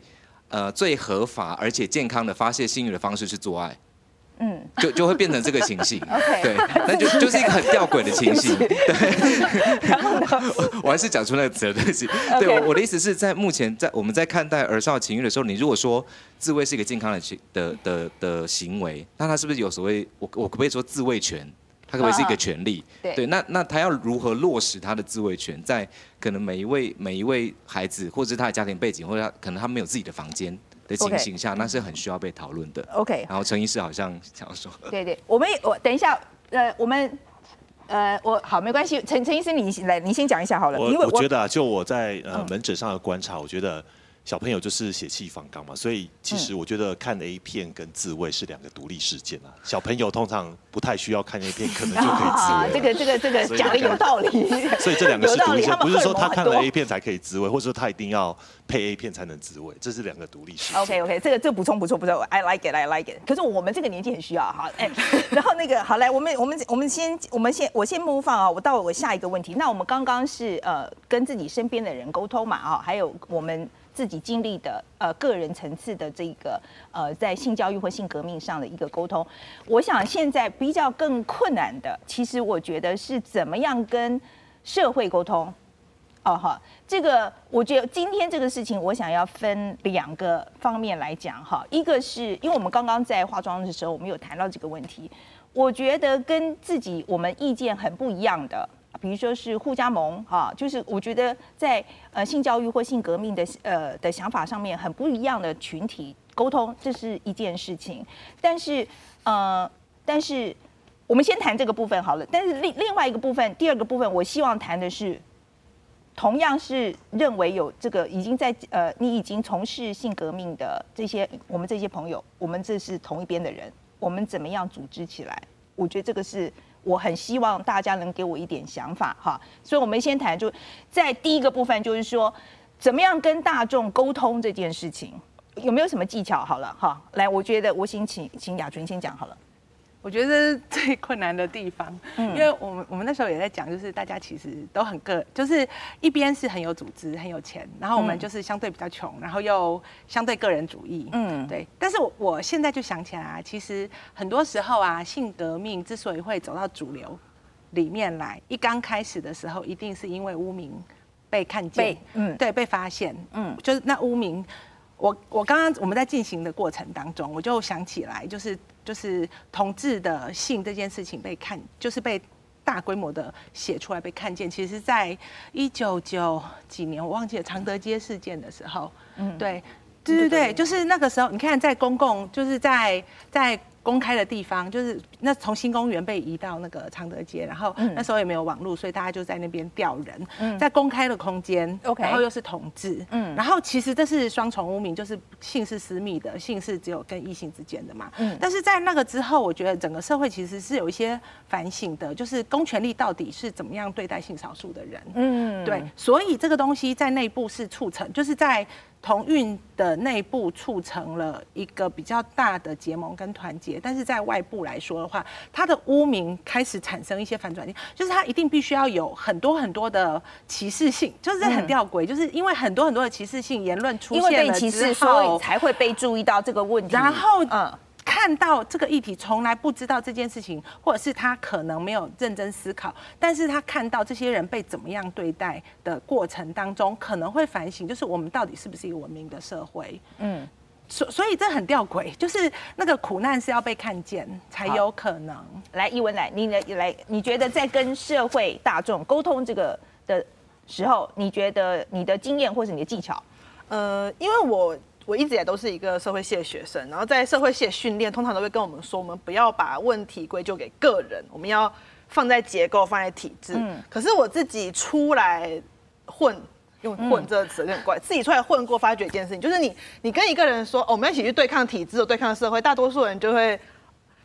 呃，最合法而且健康的发泄性欲的方式是做爱，嗯，就就会变成这个情形. 对，那就就是一个很吊诡的情形，对。然后呢，我我还是讲出那个词，对不起。对，我我的意思是在目前在我们在看待儿少情欲的时候，你如果说自慰是一个健康的行的的的行为，那他是不是有所谓我我可不可以说自卫权？他可不可以是一个权利？对，对，那那他要如何落实他的自卫权，在可能每一位每一位孩子，或者是他的家庭背景，或者他可能他没有自己的房间的情形下，那是很需要被讨论的。OK。然后陈医师好像想要说，对对，我们我等一下，呃，我们呃，我好没关系，陈陈医师你来，你先讲一下好了。我因为我，我觉得啊，就我在呃门诊上的观察，我觉得。小朋友就是血气方刚嘛，所以其实我觉得看 A 片跟自慰是两个独立事件啊。小朋友通常不太需要看 A 片，可能就可以自慰。啊，这个这个这个讲的有道理。所以这两个是独立不是说他看了 A 片才可以自慰，或者说他一定要配 A 片才能自慰，这是两个独立事件。OK OK，这个这个补充补充补充，I like it I like it。可是我们这个年纪很需要哈，哎，然后那个好来，我们我们我们先我们先我先 move on 啊，我到我下一个问题。那我们刚刚是呃跟自己身边的人沟通嘛啊，还有我们。自己经历的呃个人层次的这个呃在性教育或性革命上的一个沟通，我想现在比较更困难的，其实我觉得是怎么样跟社会沟通。哦哈，这个我觉得今天这个事情，我想要分两个方面来讲哈。一个是因为我们刚刚在化妆的时候，我们有谈到这个问题，我觉得跟自己我们意见很不一样的。比如说是互加盟哈，就是我觉得在呃性教育或性革命的呃的想法上面很不一样的群体沟通，这是一件事情。但是呃，但是我们先谈这个部分好了。但是另另外一个部分，第二个部分，我希望谈的是，同样是认为有这个已经在呃你已经从事性革命的这些我们这些朋友，我们这是同一边的人，我们怎么样组织起来？我觉得这个是。我很希望大家能给我一点想法哈，所以我们先谈，就在第一个部分，就是说怎么样跟大众沟通这件事情，有没有什么技巧？好了哈，来，我觉得我先请请雅纯先讲好了。我觉得这是最困难的地方，因为我们我们那时候也在讲，就是大家其实都很个，就是一边是很有组织、很有钱，然后我们就是相对比较穷，然后又相对个人主义，嗯，对。但是我我现在就想起来啊，其实很多时候啊，性革命之所以会走到主流里面来，一刚开始的时候，一定是因为污名被看见，嗯，对，被发现，嗯，就是那污名。我我刚刚我们在进行的过程当中，我就想起来，就是就是同志的性这件事情被看，就是被大规模的写出来被看见。其实，在一九九几年，我忘记了常德街事件的时候，嗯，对，对对对，就是那个时候，你看在公共，就是在在公开的地方，就是那从新公园被移到那个常德街，然后那时候也没有网络，所以大家就在那边钓人，在公开的空间，OK，然后又是同志，嗯，然后其实这是双重污名，就是性是私密的，性是只有跟异性之间的嘛，嗯，但是在那个之后，我觉得整个社会其实是有一些反省的，就是公权力到底是怎么样对待性少数的人，嗯，对，所以这个东西在内部是促成，就是在。同运的内部促成了一个比较大的结盟跟团结，但是在外部来说的话，它的污名开始产生一些反转性，就是它一定必须要有很多很多的歧视性，就是很吊诡，就是因为很多很多的歧视性言论出现了之后，才会被注意到这个问题，然后嗯。看到这个议题，从来不知道这件事情，或者是他可能没有认真思考，但是他看到这些人被怎么样对待的过程当中，可能会反省，就是我们到底是不是一个文明的社会？嗯，所所以这很吊诡，就是那个苦难是要被看见才有可能。来，一文来，你来，来，你觉得在跟社会大众沟通这个的时候，你觉得你的经验或是你的技巧？呃，因为我。我一直也都是一个社会系的学生，然后在社会系的训练，通常都会跟我们说，我们不要把问题归咎给个人，我们要放在结构，放在体制。嗯。可是我自己出来混，用“混”这个词有点怪，自己出来混过，发觉一件事情，就是你，你跟一个人说，哦，我们一起去对抗体制，对抗社会，大多数人就会。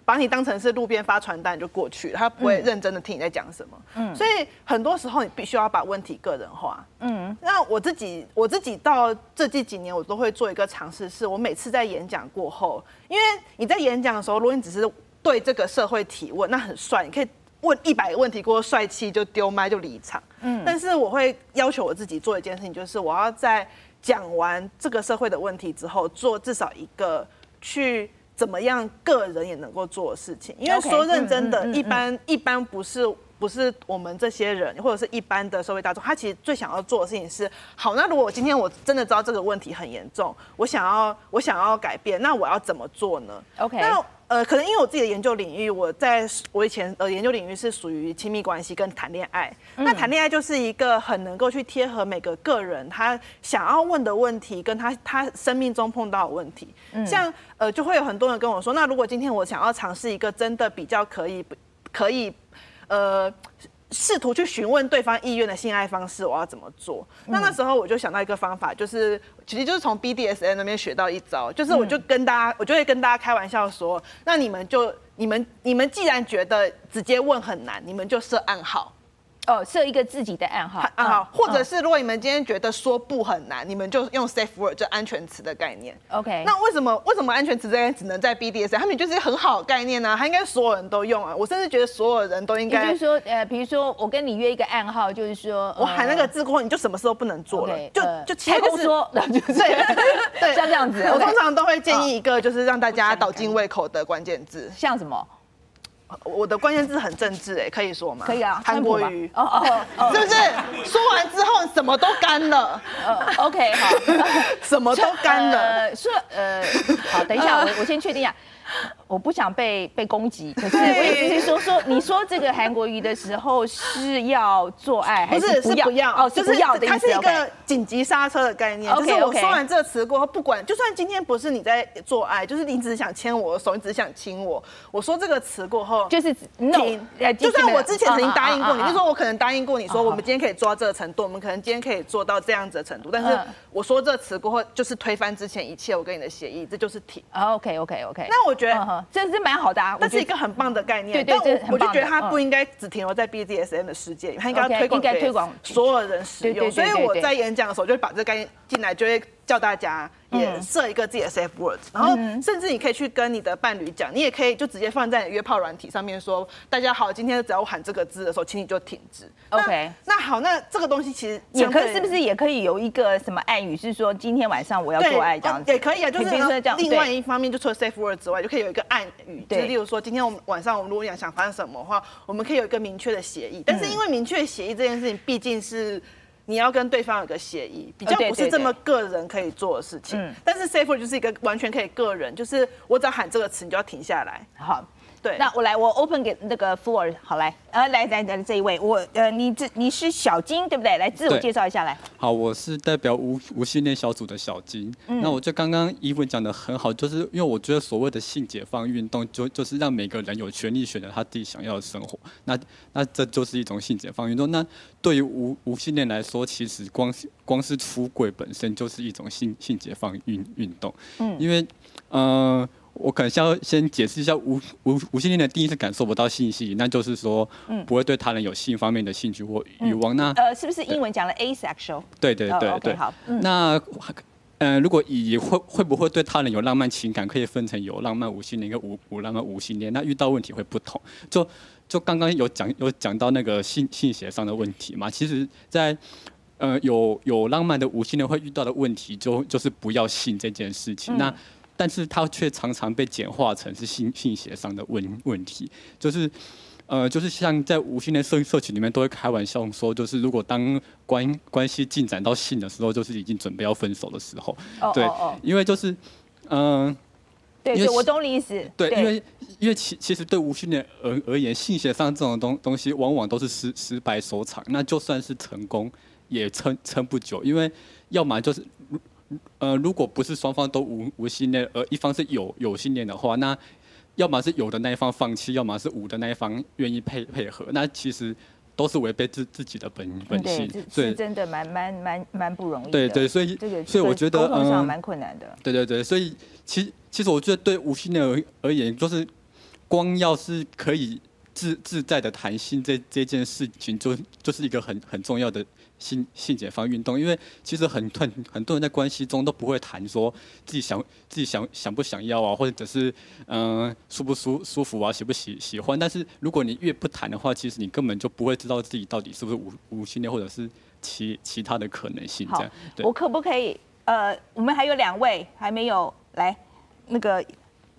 把你当成是路边发传单就过去了，他不会认真的听你在讲什么。嗯，所以很多时候你必须要把问题个人化。嗯，那我自己我自己到这近几年，我都会做一个尝试，是我每次在演讲过后，因为你在演讲的时候，如果你只是对这个社会提问，那很帅，你可以问一百个问题过后，帅气就丢麦就离场。嗯，但是我会要求我自己做一件事情，就是我要在讲完这个社会的问题之后，做至少一个去。怎么样个人也能够做的事情？因为说认真的，一般一般不是不是我们这些人，或者是一般的社会大众，他其实最想要做的事情是：好，那如果我今天我真的知道这个问题很严重，我想要我想要改变，那我要怎么做呢？OK，那。呃，可能因为我自己的研究领域，我在我以前呃研究领域是属于亲密关系跟谈恋爱。嗯、那谈恋爱就是一个很能够去贴合每个个人他想要问的问题，跟他他生命中碰到的问题。嗯、像呃，就会有很多人跟我说，那如果今天我想要尝试一个真的比较可以可以呃。试图去询问对方意愿的性爱方式，我要怎么做？嗯、那那时候我就想到一个方法，就是其实就是从 BDSN 那边学到一招，就是我就跟大家，嗯、我就会跟大家开玩笑说，那你们就你们你们既然觉得直接问很难，你们就设暗号。哦，设一个自己的暗号，暗号，或者是如果你们今天觉得说不很难，你们就用 safe word，就安全词的概念。OK，那为什么为什么安全词这边只能在 BDSM？他们就是很好的概念呢、啊，他应该所有人都用啊。我甚至觉得所有人都应该。也就是说，呃，比如说我跟你约一个暗号，就是说我喊那个字过后，你就什么事都不能做了，okay, 就就切不说，对 对，像这样子。我通常都会建议一个，就是让大家倒进胃口的关键字，像什么？我的关键字很政治哎，可以说吗？可以啊，韩国瑜哦哦，是不是？说完之后什么都干了。呃，OK，好，什么都干了。说呃，好，等一下，我我先确定一下。我不想被被攻击，可是我意思是说说，你说这个韩国瑜的时候是要做爱还是不要？不要哦，就是要的意思。它是一个紧急刹车的概念。就是我说完这个词过后，不管就算今天不是你在做爱，就是你只是想牵我的手，你只是想亲我，我说这个词过后，就是停。就算我之前曾经答应过你，就说我可能答应过你说，我们今天可以做到这个程度，我们可能今天可以做到这样子的程度，但是我说这个词过后，就是推翻之前一切我跟你的协议，这就是停。OK OK OK。那我觉得。这是蛮好的，啊，这是一个很棒的概念。对对对，我就觉得它不应该只停留在 BDSM 的世界，它应该要推广给所有人使用。所以我在演讲的时候，就会把这个概念进来，就会叫大家。也设一个自己的 safe words，然后甚至你可以去跟你的伴侣讲，你也可以就直接放在你约炮软体上面说，大家好，今天只要我喊这个字的时候，请你就停止。OK，那好，那这个东西其实也可以，是不是也可以有一个什么暗语，是说今天晚上我要做爱这样子？也可以啊，就是另外一方面，就除了 safe words 之外，就可以有一个暗语，就是例如说，今天我们晚上我们如果想想发生什么的话，我们可以有一个明确的协议。但是因为明确协议这件事情，毕竟是。你要跟对方有个协议，比较不是这么个人可以做的事情。嗯，但是 safer 就是一个完全可以个人，就是我只要喊这个词，你就要停下来。好，对，那我来，我 open 给那个 floor，好来，呃，来来来这一位，我呃，你这你是小金对不对？来自我介绍一下来。好，我是代表无无性恋小组的小金。嗯、那我就刚刚伊文讲的很好，就是因为我觉得所谓的性解放运动，就就是让每个人有权利选择他自己想要的生活。那那这就是一种性解放运动。那对于无无性恋来说，其实光是光是出轨本身就是一种性性解放运运动。嗯，因为嗯。呃我可能先要先解释一下无无无性恋的定义是感受不到性吸引，那就是说，不会对他人有性方面的兴趣或欲望。那呃，是不是英文讲了 asexual？对对对对，对 okay, 好。嗯、那呃，如果以会会不会对他人有浪漫情感，可以分成有浪漫无性恋跟无无浪漫无性恋。那遇到问题会不同。就就刚刚有讲有讲到那个性性协商的问题嘛，其实在，在呃有有浪漫的无性恋会遇到的问题就，就就是不要性这件事情。嗯、那但是它却常常被简化成是性性协商的问问题，就是，呃，就是像在无性恋社社群里面都会开玩笑说，就是如果当关关系进展到性的时候，就是已经准备要分手的时候，对，哦哦。哦因为就是，嗯、呃，对，对，我懂你意思，对，对。因为因为其其实对无性恋而而言，性协商这种东东西往往都是失失败收场，那就算是成功也撑撑不久，因为要么就是。呃，如果不是双方都无无信念，而一方是有有信念的话，那要么是有的那一方放弃，要么是无的那一方愿意配配合，那其实都是违背自自己的本本性，对，是真的蛮蛮蛮蛮不容易的。对对，所以这个所以我觉得沟通上蛮困难的。对对对，所以其其实我觉得对无信念而而言，就是光要是可以自自在的谈心这这件事情，就就是一个很很重要的。性性解放运动，因为其实很很很多人在关系中都不会谈说自己想自己想想不想要啊，或者是嗯、呃、舒不舒舒服啊，喜不喜喜欢。但是如果你越不谈的话，其实你根本就不会知道自己到底是不是无无性恋，或者是其其他的可能性。这样，对。我可不可以？呃，我们还有两位还没有来那个。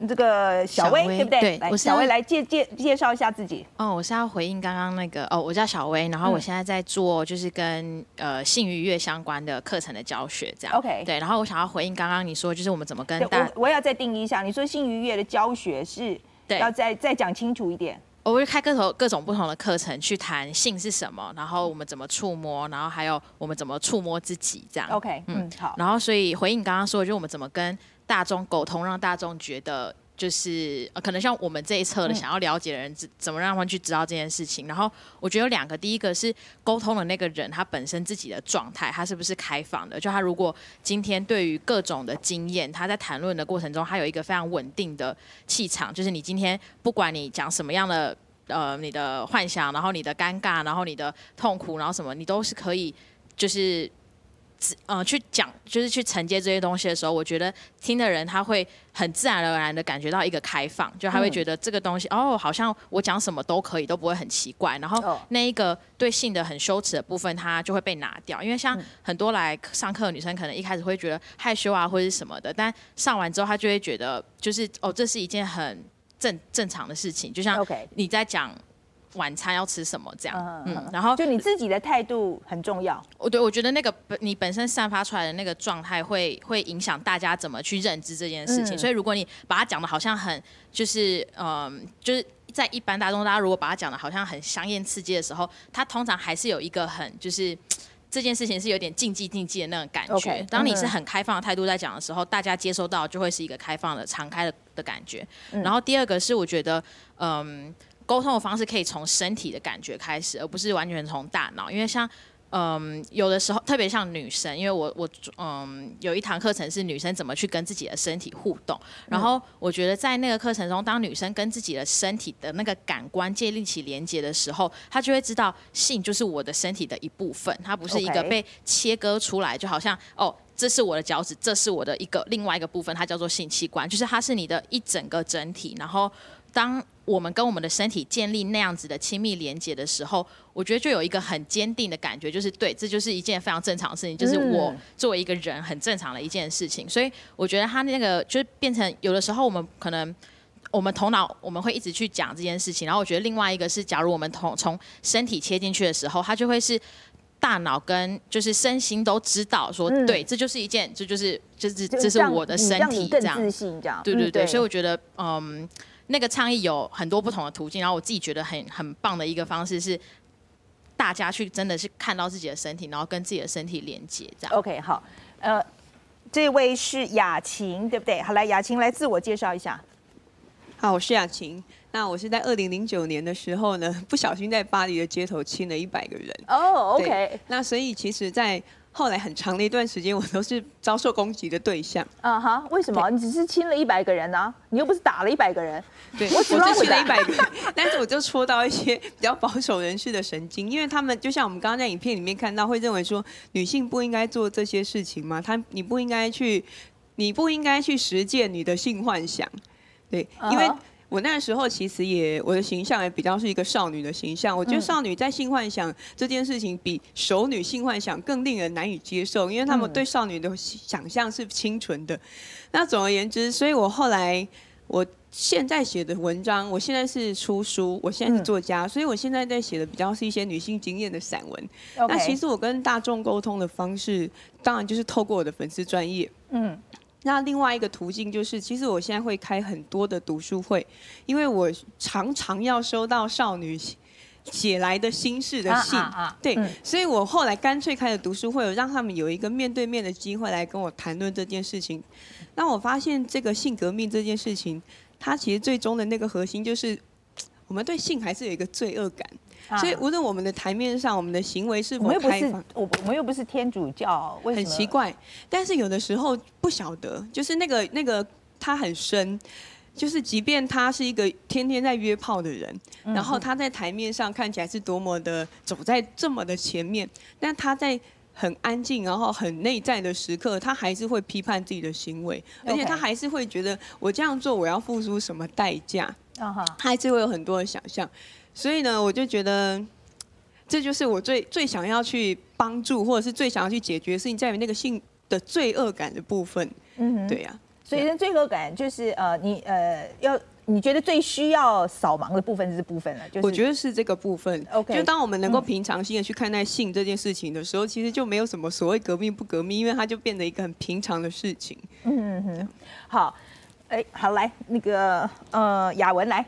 这个小薇对不对？对，来，小薇来介介介绍一下自己。哦，我是要回应刚刚那个哦，我叫小薇，然后我现在在做就是跟呃性愉悦相关的课程的教学，这样。OK。对，然后我想要回应刚刚你说，就是我们怎么跟大我我要再定义一下，你说性愉悦的教学是要再再讲清楚一点。我会开各种各种不同的课程去谈性是什么，然后我们怎么触摸，然后还有我们怎么触摸自己，这样。OK，嗯，好。然后所以回应刚刚说的，就是我们怎么跟大众沟通，让大众觉得就是呃可能像我们这一侧的想要了解的人，怎怎么让他们去知道这件事情。然后我觉得有两个，第一个是沟通的那个人他本身自己的状态，他是不是开放的？就他如果今天对于各种的经验，他在谈论的过程中，他有一个非常稳定的气场，就是你今天不管你讲什么样的呃你的幻想，然后你的尴尬，然后你的痛苦，然后什么，你都是可以就是。呃，去讲就是去承接这些东西的时候，我觉得听的人他会很自然而然的感觉到一个开放，就他会觉得这个东西、嗯、哦，好像我讲什么都可以，都不会很奇怪。然后那一个对性的很羞耻的部分，他就会被拿掉。因为像很多来上课的女生，可能一开始会觉得害羞啊，或者是什么的，但上完之后，她就会觉得就是哦，这是一件很正正常的事情。就像你在讲。晚餐要吃什么？这样，嗯，嗯，然后就你自己的态度很重要。我对我觉得那个你本身散发出来的那个状态，会会影响大家怎么去认知这件事情。嗯、所以如果你把它讲的好像很就是嗯，就是在一般大众，大家如果把它讲的好像很香艳刺激的时候，它通常还是有一个很就是这件事情是有点禁忌禁忌的那种感觉。Okay, 当你是很开放的态度在讲的时候，大家接收到就会是一个开放的、敞开的的感觉。嗯、然后第二个是我觉得嗯。沟通的方式可以从身体的感觉开始，而不是完全从大脑。因为像，嗯，有的时候特别像女生，因为我我嗯有一堂课程是女生怎么去跟自己的身体互动。然后我觉得在那个课程中，当女生跟自己的身体的那个感官建立起连接的时候，她就会知道性就是我的身体的一部分，它不是一个被切割出来，就好像哦，这是我的脚趾，这是我的一个另外一个部分，它叫做性器官，就是它是你的一整个整体。然后当我们跟我们的身体建立那样子的亲密连接的时候，我觉得就有一个很坚定的感觉，就是对，这就是一件非常正常的事情，就是我作为一个人很正常的一件事情。所以我觉得他那个就是变成有的时候我们可能我们头脑我们会一直去讲这件事情，然后我觉得另外一个是，假如我们从从身体切进去的时候，它就会是大脑跟就是身心都知道说，对，这就是一件，这就是就是这是我的身体这样，自信这样，对对对，所以我觉得嗯。那个倡议有很多不同的途径，然后我自己觉得很很棒的一个方式是，大家去真的是看到自己的身体，然后跟自己的身体连接，这样。OK，好，呃，这位是雅琴，对不对？好，来，雅琴来自我介绍一下。好，我是雅琴。那我是在二零零九年的时候呢，不小心在巴黎的街头亲了一百个人。哦、oh,，OK。那所以其实，在后来很长的一段时间，我都是遭受攻击的对象。啊哈？为什么？你只是亲了一百个人呢、啊？你又不是打了一百个人。对，我只亲了一百个人，但是我就戳到一些比较保守人士的神经，因为他们就像我们刚刚在影片里面看到，会认为说女性不应该做这些事情吗？她你不应该去，你不应该去实践你的性幻想。对，因为。Uh. 我那时候其实也，我的形象也比较是一个少女的形象。我觉得少女在性幻想这件事情，比熟女性幻想更令人难以接受，因为他们对少女的想象是清纯的。那总而言之，所以我后来，我现在写的文章，我现在是出书，我现在是作家，所以我现在在写的比较是一些女性经验的散文。那其实我跟大众沟通的方式，当然就是透过我的粉丝专业。嗯。那另外一个途径就是，其实我现在会开很多的读书会，因为我常常要收到少女写来的心事的信，啊啊啊、对、嗯，所以我后来干脆开了读书会，我让他们有一个面对面的机会来跟我谈论这件事情。那我发现这个性革命这件事情，它其实最终的那个核心就是，我们对性还是有一个罪恶感。所以，无论我们的台面上，我们的行为是否开放，我我们又不是天主教，为什么？很奇怪。但是有的时候不晓得，就是那个那个他很深，就是即便他是一个天天在约炮的人，然后他在台面上看起来是多么的走在这么的前面，但他在很安静，然后很内在的时刻，他还是会批判自己的行为，而且他还是会觉得我这样做我要付出什么代价，他还是会有很多的想象。所以呢，我就觉得，这就是我最最想要去帮助，或者是最想要去解决的事情，在于那个性的罪恶感的部分。嗯，对呀、啊。所以，罪恶感就是呃，你呃，要你觉得最需要扫盲的部分是这部分了。就是我觉得是这个部分。OK。就当我们能够平常心的去看待性这件事情的时候，嗯、其实就没有什么所谓革命不革命，因为它就变得一个很平常的事情。嗯哼。好，哎，好，来那个呃，雅文来。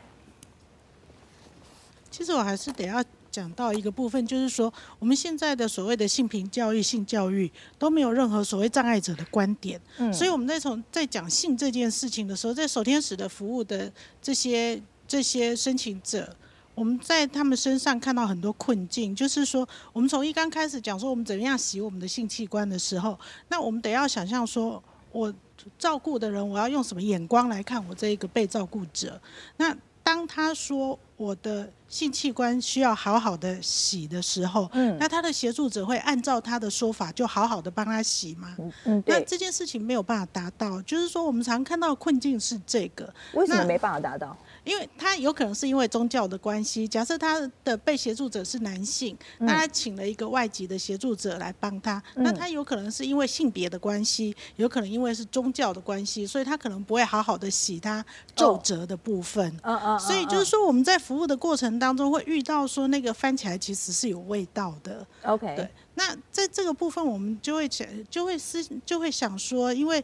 其实我还是得要讲到一个部分，就是说我们现在的所谓的性平教育、性教育都没有任何所谓障碍者的观点。嗯，所以我们在从在讲性这件事情的时候，在守天使的服务的这些这些申请者，我们在他们身上看到很多困境，就是说我们从一刚开始讲说我们怎么样洗我们的性器官的时候，那我们得要想象说，我照顾的人，我要用什么眼光来看我这一个被照顾者？那当他说我的性器官需要好好的洗的时候，嗯，那他的协助者会按照他的说法就好好的帮他洗吗？嗯，对。那这件事情没有办法达到，就是说我们常看到困境是这个。为什么没办法达到？因为他有可能是因为宗教的关系，假设他的被协助者是男性，那他请了一个外籍的协助者来帮他，那他有可能是因为性别的关系，有可能因为是宗教的关系，所以他可能不会好好的洗他皱褶的部分。嗯嗯。所以就是说我们在服务的过程当中会遇到说那个翻起来其实是有味道的。OK。对。那在这个部分，我们就会想，就会思，就会想说，因为，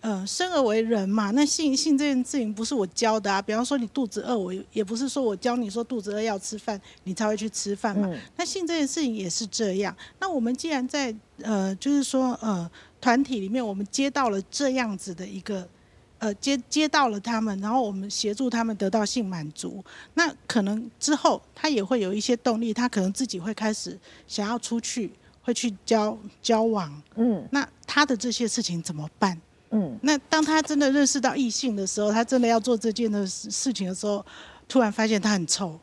呃，生而为人嘛，那性性这件事情不是我教的啊。比方说，你肚子饿，我也不是说我教你说肚子饿要吃饭，你才会去吃饭嘛。那性这件事情也是这样。那我们既然在呃，就是说呃，团体里面，我们接到了这样子的一个。呃，接接到了他们，然后我们协助他们得到性满足。那可能之后他也会有一些动力，他可能自己会开始想要出去，会去交交往。嗯，那他的这些事情怎么办？嗯，那当他真的认识到异性的时候，他真的要做这件的事情的时候，突然发现他很臭。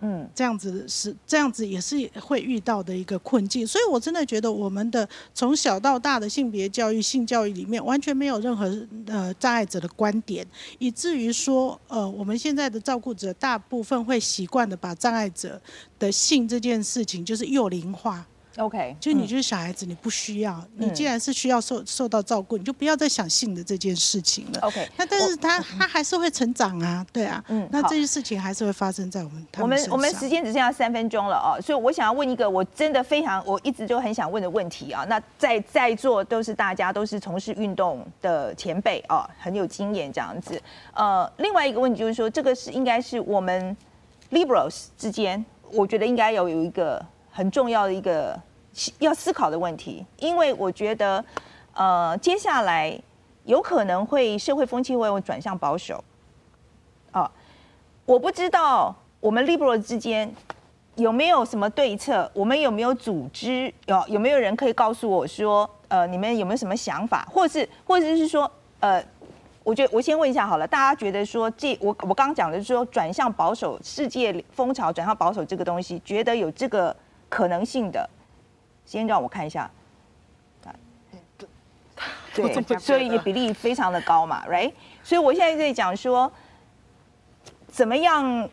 嗯，这样子是这样子也是会遇到的一个困境，所以我真的觉得我们的从小到大的性别教育、性教育里面完全没有任何呃障碍者的观点，以至于说呃我们现在的照顾者大部分会习惯的把障碍者的性这件事情就是幼龄化。OK，就你就是小孩子，你不需要。你既然是需要受受到照顾，你就不要再想性的这件事情了。OK，那但是他他还是会成长啊，对啊。嗯，那这些事情还是会发生在我们。我们我们时间只剩下三分钟了哦，所以我想要问一个我真的非常我一直就很想问的问题啊。那在在座都是大家都是从事运动的前辈啊，很有经验这样子。呃，另外一个问题就是说，这个是应该是我们 liberals 之间，我觉得应该有有一个。很重要的一个要思考的问题，因为我觉得，呃，接下来有可能会社会风气会转向保守，啊，我不知道我们 liberal 之间有没有什么对策，我们有没有组织，有有没有人可以告诉我说，呃，你们有没有什么想法，或者是或者是说，呃，我觉得我先问一下好了，大家觉得说这我我刚刚讲的是说转向保守，世界风潮转向保守这个东西，觉得有这个。可能性的，先让我看一下，对，所以比例非常的高嘛，right？所以我现在在讲说，怎么样，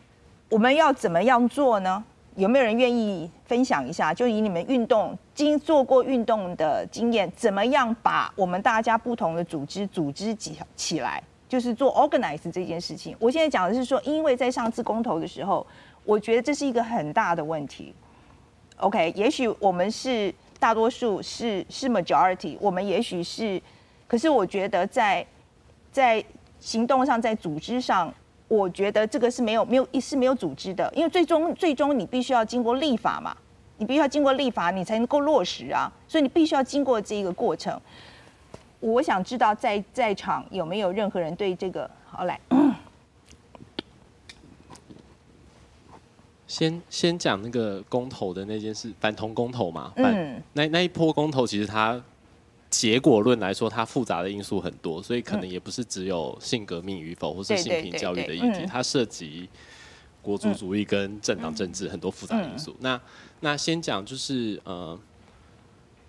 我们要怎么样做呢？有没有人愿意分享一下？就以你们运动经做过运动的经验，怎么样把我们大家不同的组织组织起起来，就是做 organize 这件事情。我现在讲的是说，因为在上次公投的时候，我觉得这是一个很大的问题。OK，也许我们是大多数，是是 majority，我们也许是，可是我觉得在在行动上，在组织上，我觉得这个是没有没有是没有组织的，因为最终最终你必须要经过立法嘛，你必须要经过立法，你才能够落实啊，所以你必须要经过这个过程。我想知道在在场有没有任何人对这个好来。先先讲那个公投的那件事，反同公投嘛，嗯，那那一波公投其实它结果论来说，它复杂的因素很多，所以可能也不是只有性革命与否，或是性平教育的议题，它涉及国族主义跟政党政治很多复杂的因素。那那先讲就是呃。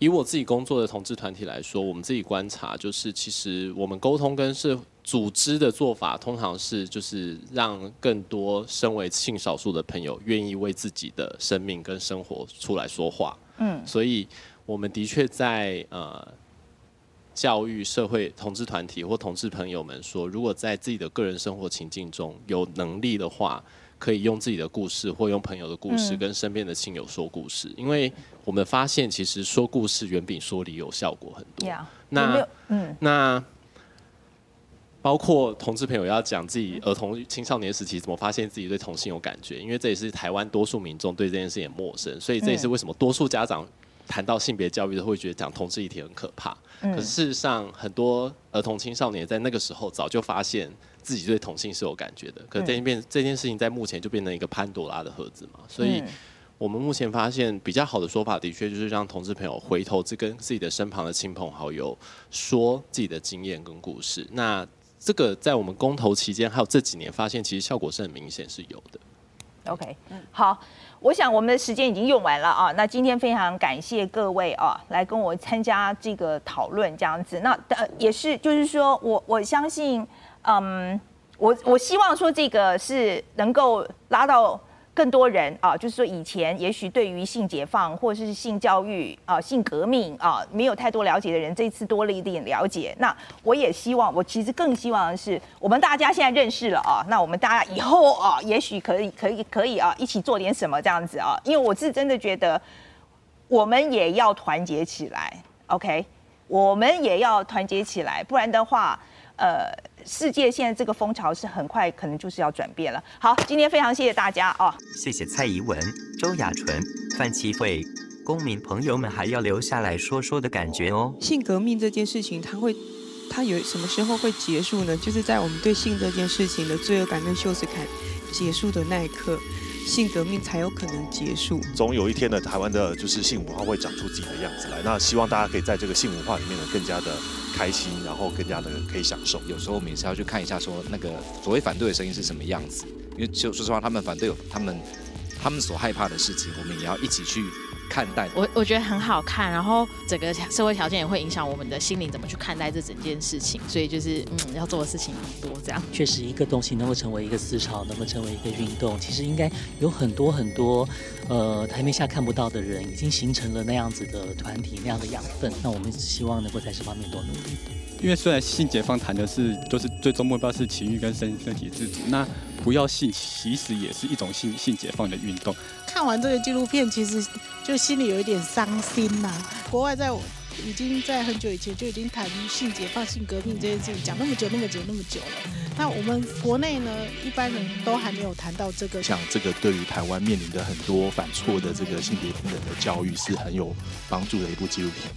以我自己工作的同志团体来说，我们自己观察，就是其实我们沟通跟是组织的做法，通常是就是让更多身为性少数的朋友愿意为自己的生命跟生活出来说话。嗯，所以我们的确在呃教育社会同志团体或同志朋友们说，如果在自己的个人生活情境中有能力的话。可以用自己的故事，或用朋友的故事，跟身边的亲友说故事，嗯，因为我们发现，其实说故事远比说理有效果很多。那，嗯，那包括同志朋友要讲自己儿童青少年时期怎么发现自己对同性有感觉，因为这也是台湾多数民众对这件事也陌生，所以这也是为什么多数家长谈到性别教育都会觉得讲同志议题很可怕。可是事实上，很多儿童青少年在那个时候早就发现。自己对同性是有感觉的，可是这件变这件事情在目前就变成一个潘多拉的盒子嘛，所以我们目前发现比较好的说法，的确就是让同志朋友回头去跟自己的身旁的亲朋好友说自己的经验跟故事。那这个在我们公投期间还有这几年发现，其实效果是很明显是有的。OK，嗯，好，我想我们的时间已经用完了啊。那今天非常感谢各位啊，来跟我参加这个讨论这样子。那呃也是就是说我我相信。嗯、我我希望说这个是能够拉到更多人啊，就是说以前也许对于性解放或者是性教育啊、性革命啊没有太多了解的人，这次多了一点了解。那我也希望，我其实更希望的是，我们大家现在认识了啊，那我们大家以后啊，也许可以可以可以啊，一起做点什么这样子啊，因为我是真的觉得，我们也要团结起来，OK，我们也要团结起来，不然的话，呃。世界现在这个风潮是很快，可能就是要转变了。好，今天非常谢谢大家哦。谢谢蔡宜文、周雅纯、范琪慧，公民朋友们还要留下来说说的感觉哦。性革命这件事情，它会，它有什么时候会结束呢？就是在我们对性这件事情的罪恶感跟羞耻感结束的那一刻。性革命才有可能结束。总有一天呢，台湾的就是性文化会长出自己的样子来。那希望大家可以在这个性文化里面呢，更加的开心，然后更加的可以享受。有时候我们也是要去看一下，说那个所谓反对的声音是什么样子。因为就说实话，他们反对他们他们所害怕的事情，我们也要一起去看待？我我觉得很好看，然后整个社会条件也会影响我们的心灵怎么去看待这整件事情，所以就是嗯，要做的事情很多这样。确实，一个东西能够成为一个思潮，能够成为一个运动，其实应该有很多很多呃台面下看不到的人，已经形成了那样子的团体，那样的养分。那我们希望能够在这方面多努力。因为虽然性解放谈的是，都、就是最终目标是情欲跟身身体自主，那不要性其实也是一种性性解放的运动。看完这个纪录片，其实就心里有一点伤心呐。国外在已经在很久以前就已经谈性解放、性革命这件事情，讲那么久、那么久、那么久了。那我们国内呢，一般人都还没有谈到这个。像这个对于台湾面临的很多反错的这个性别平等的教育，是很有帮助的一部纪录片。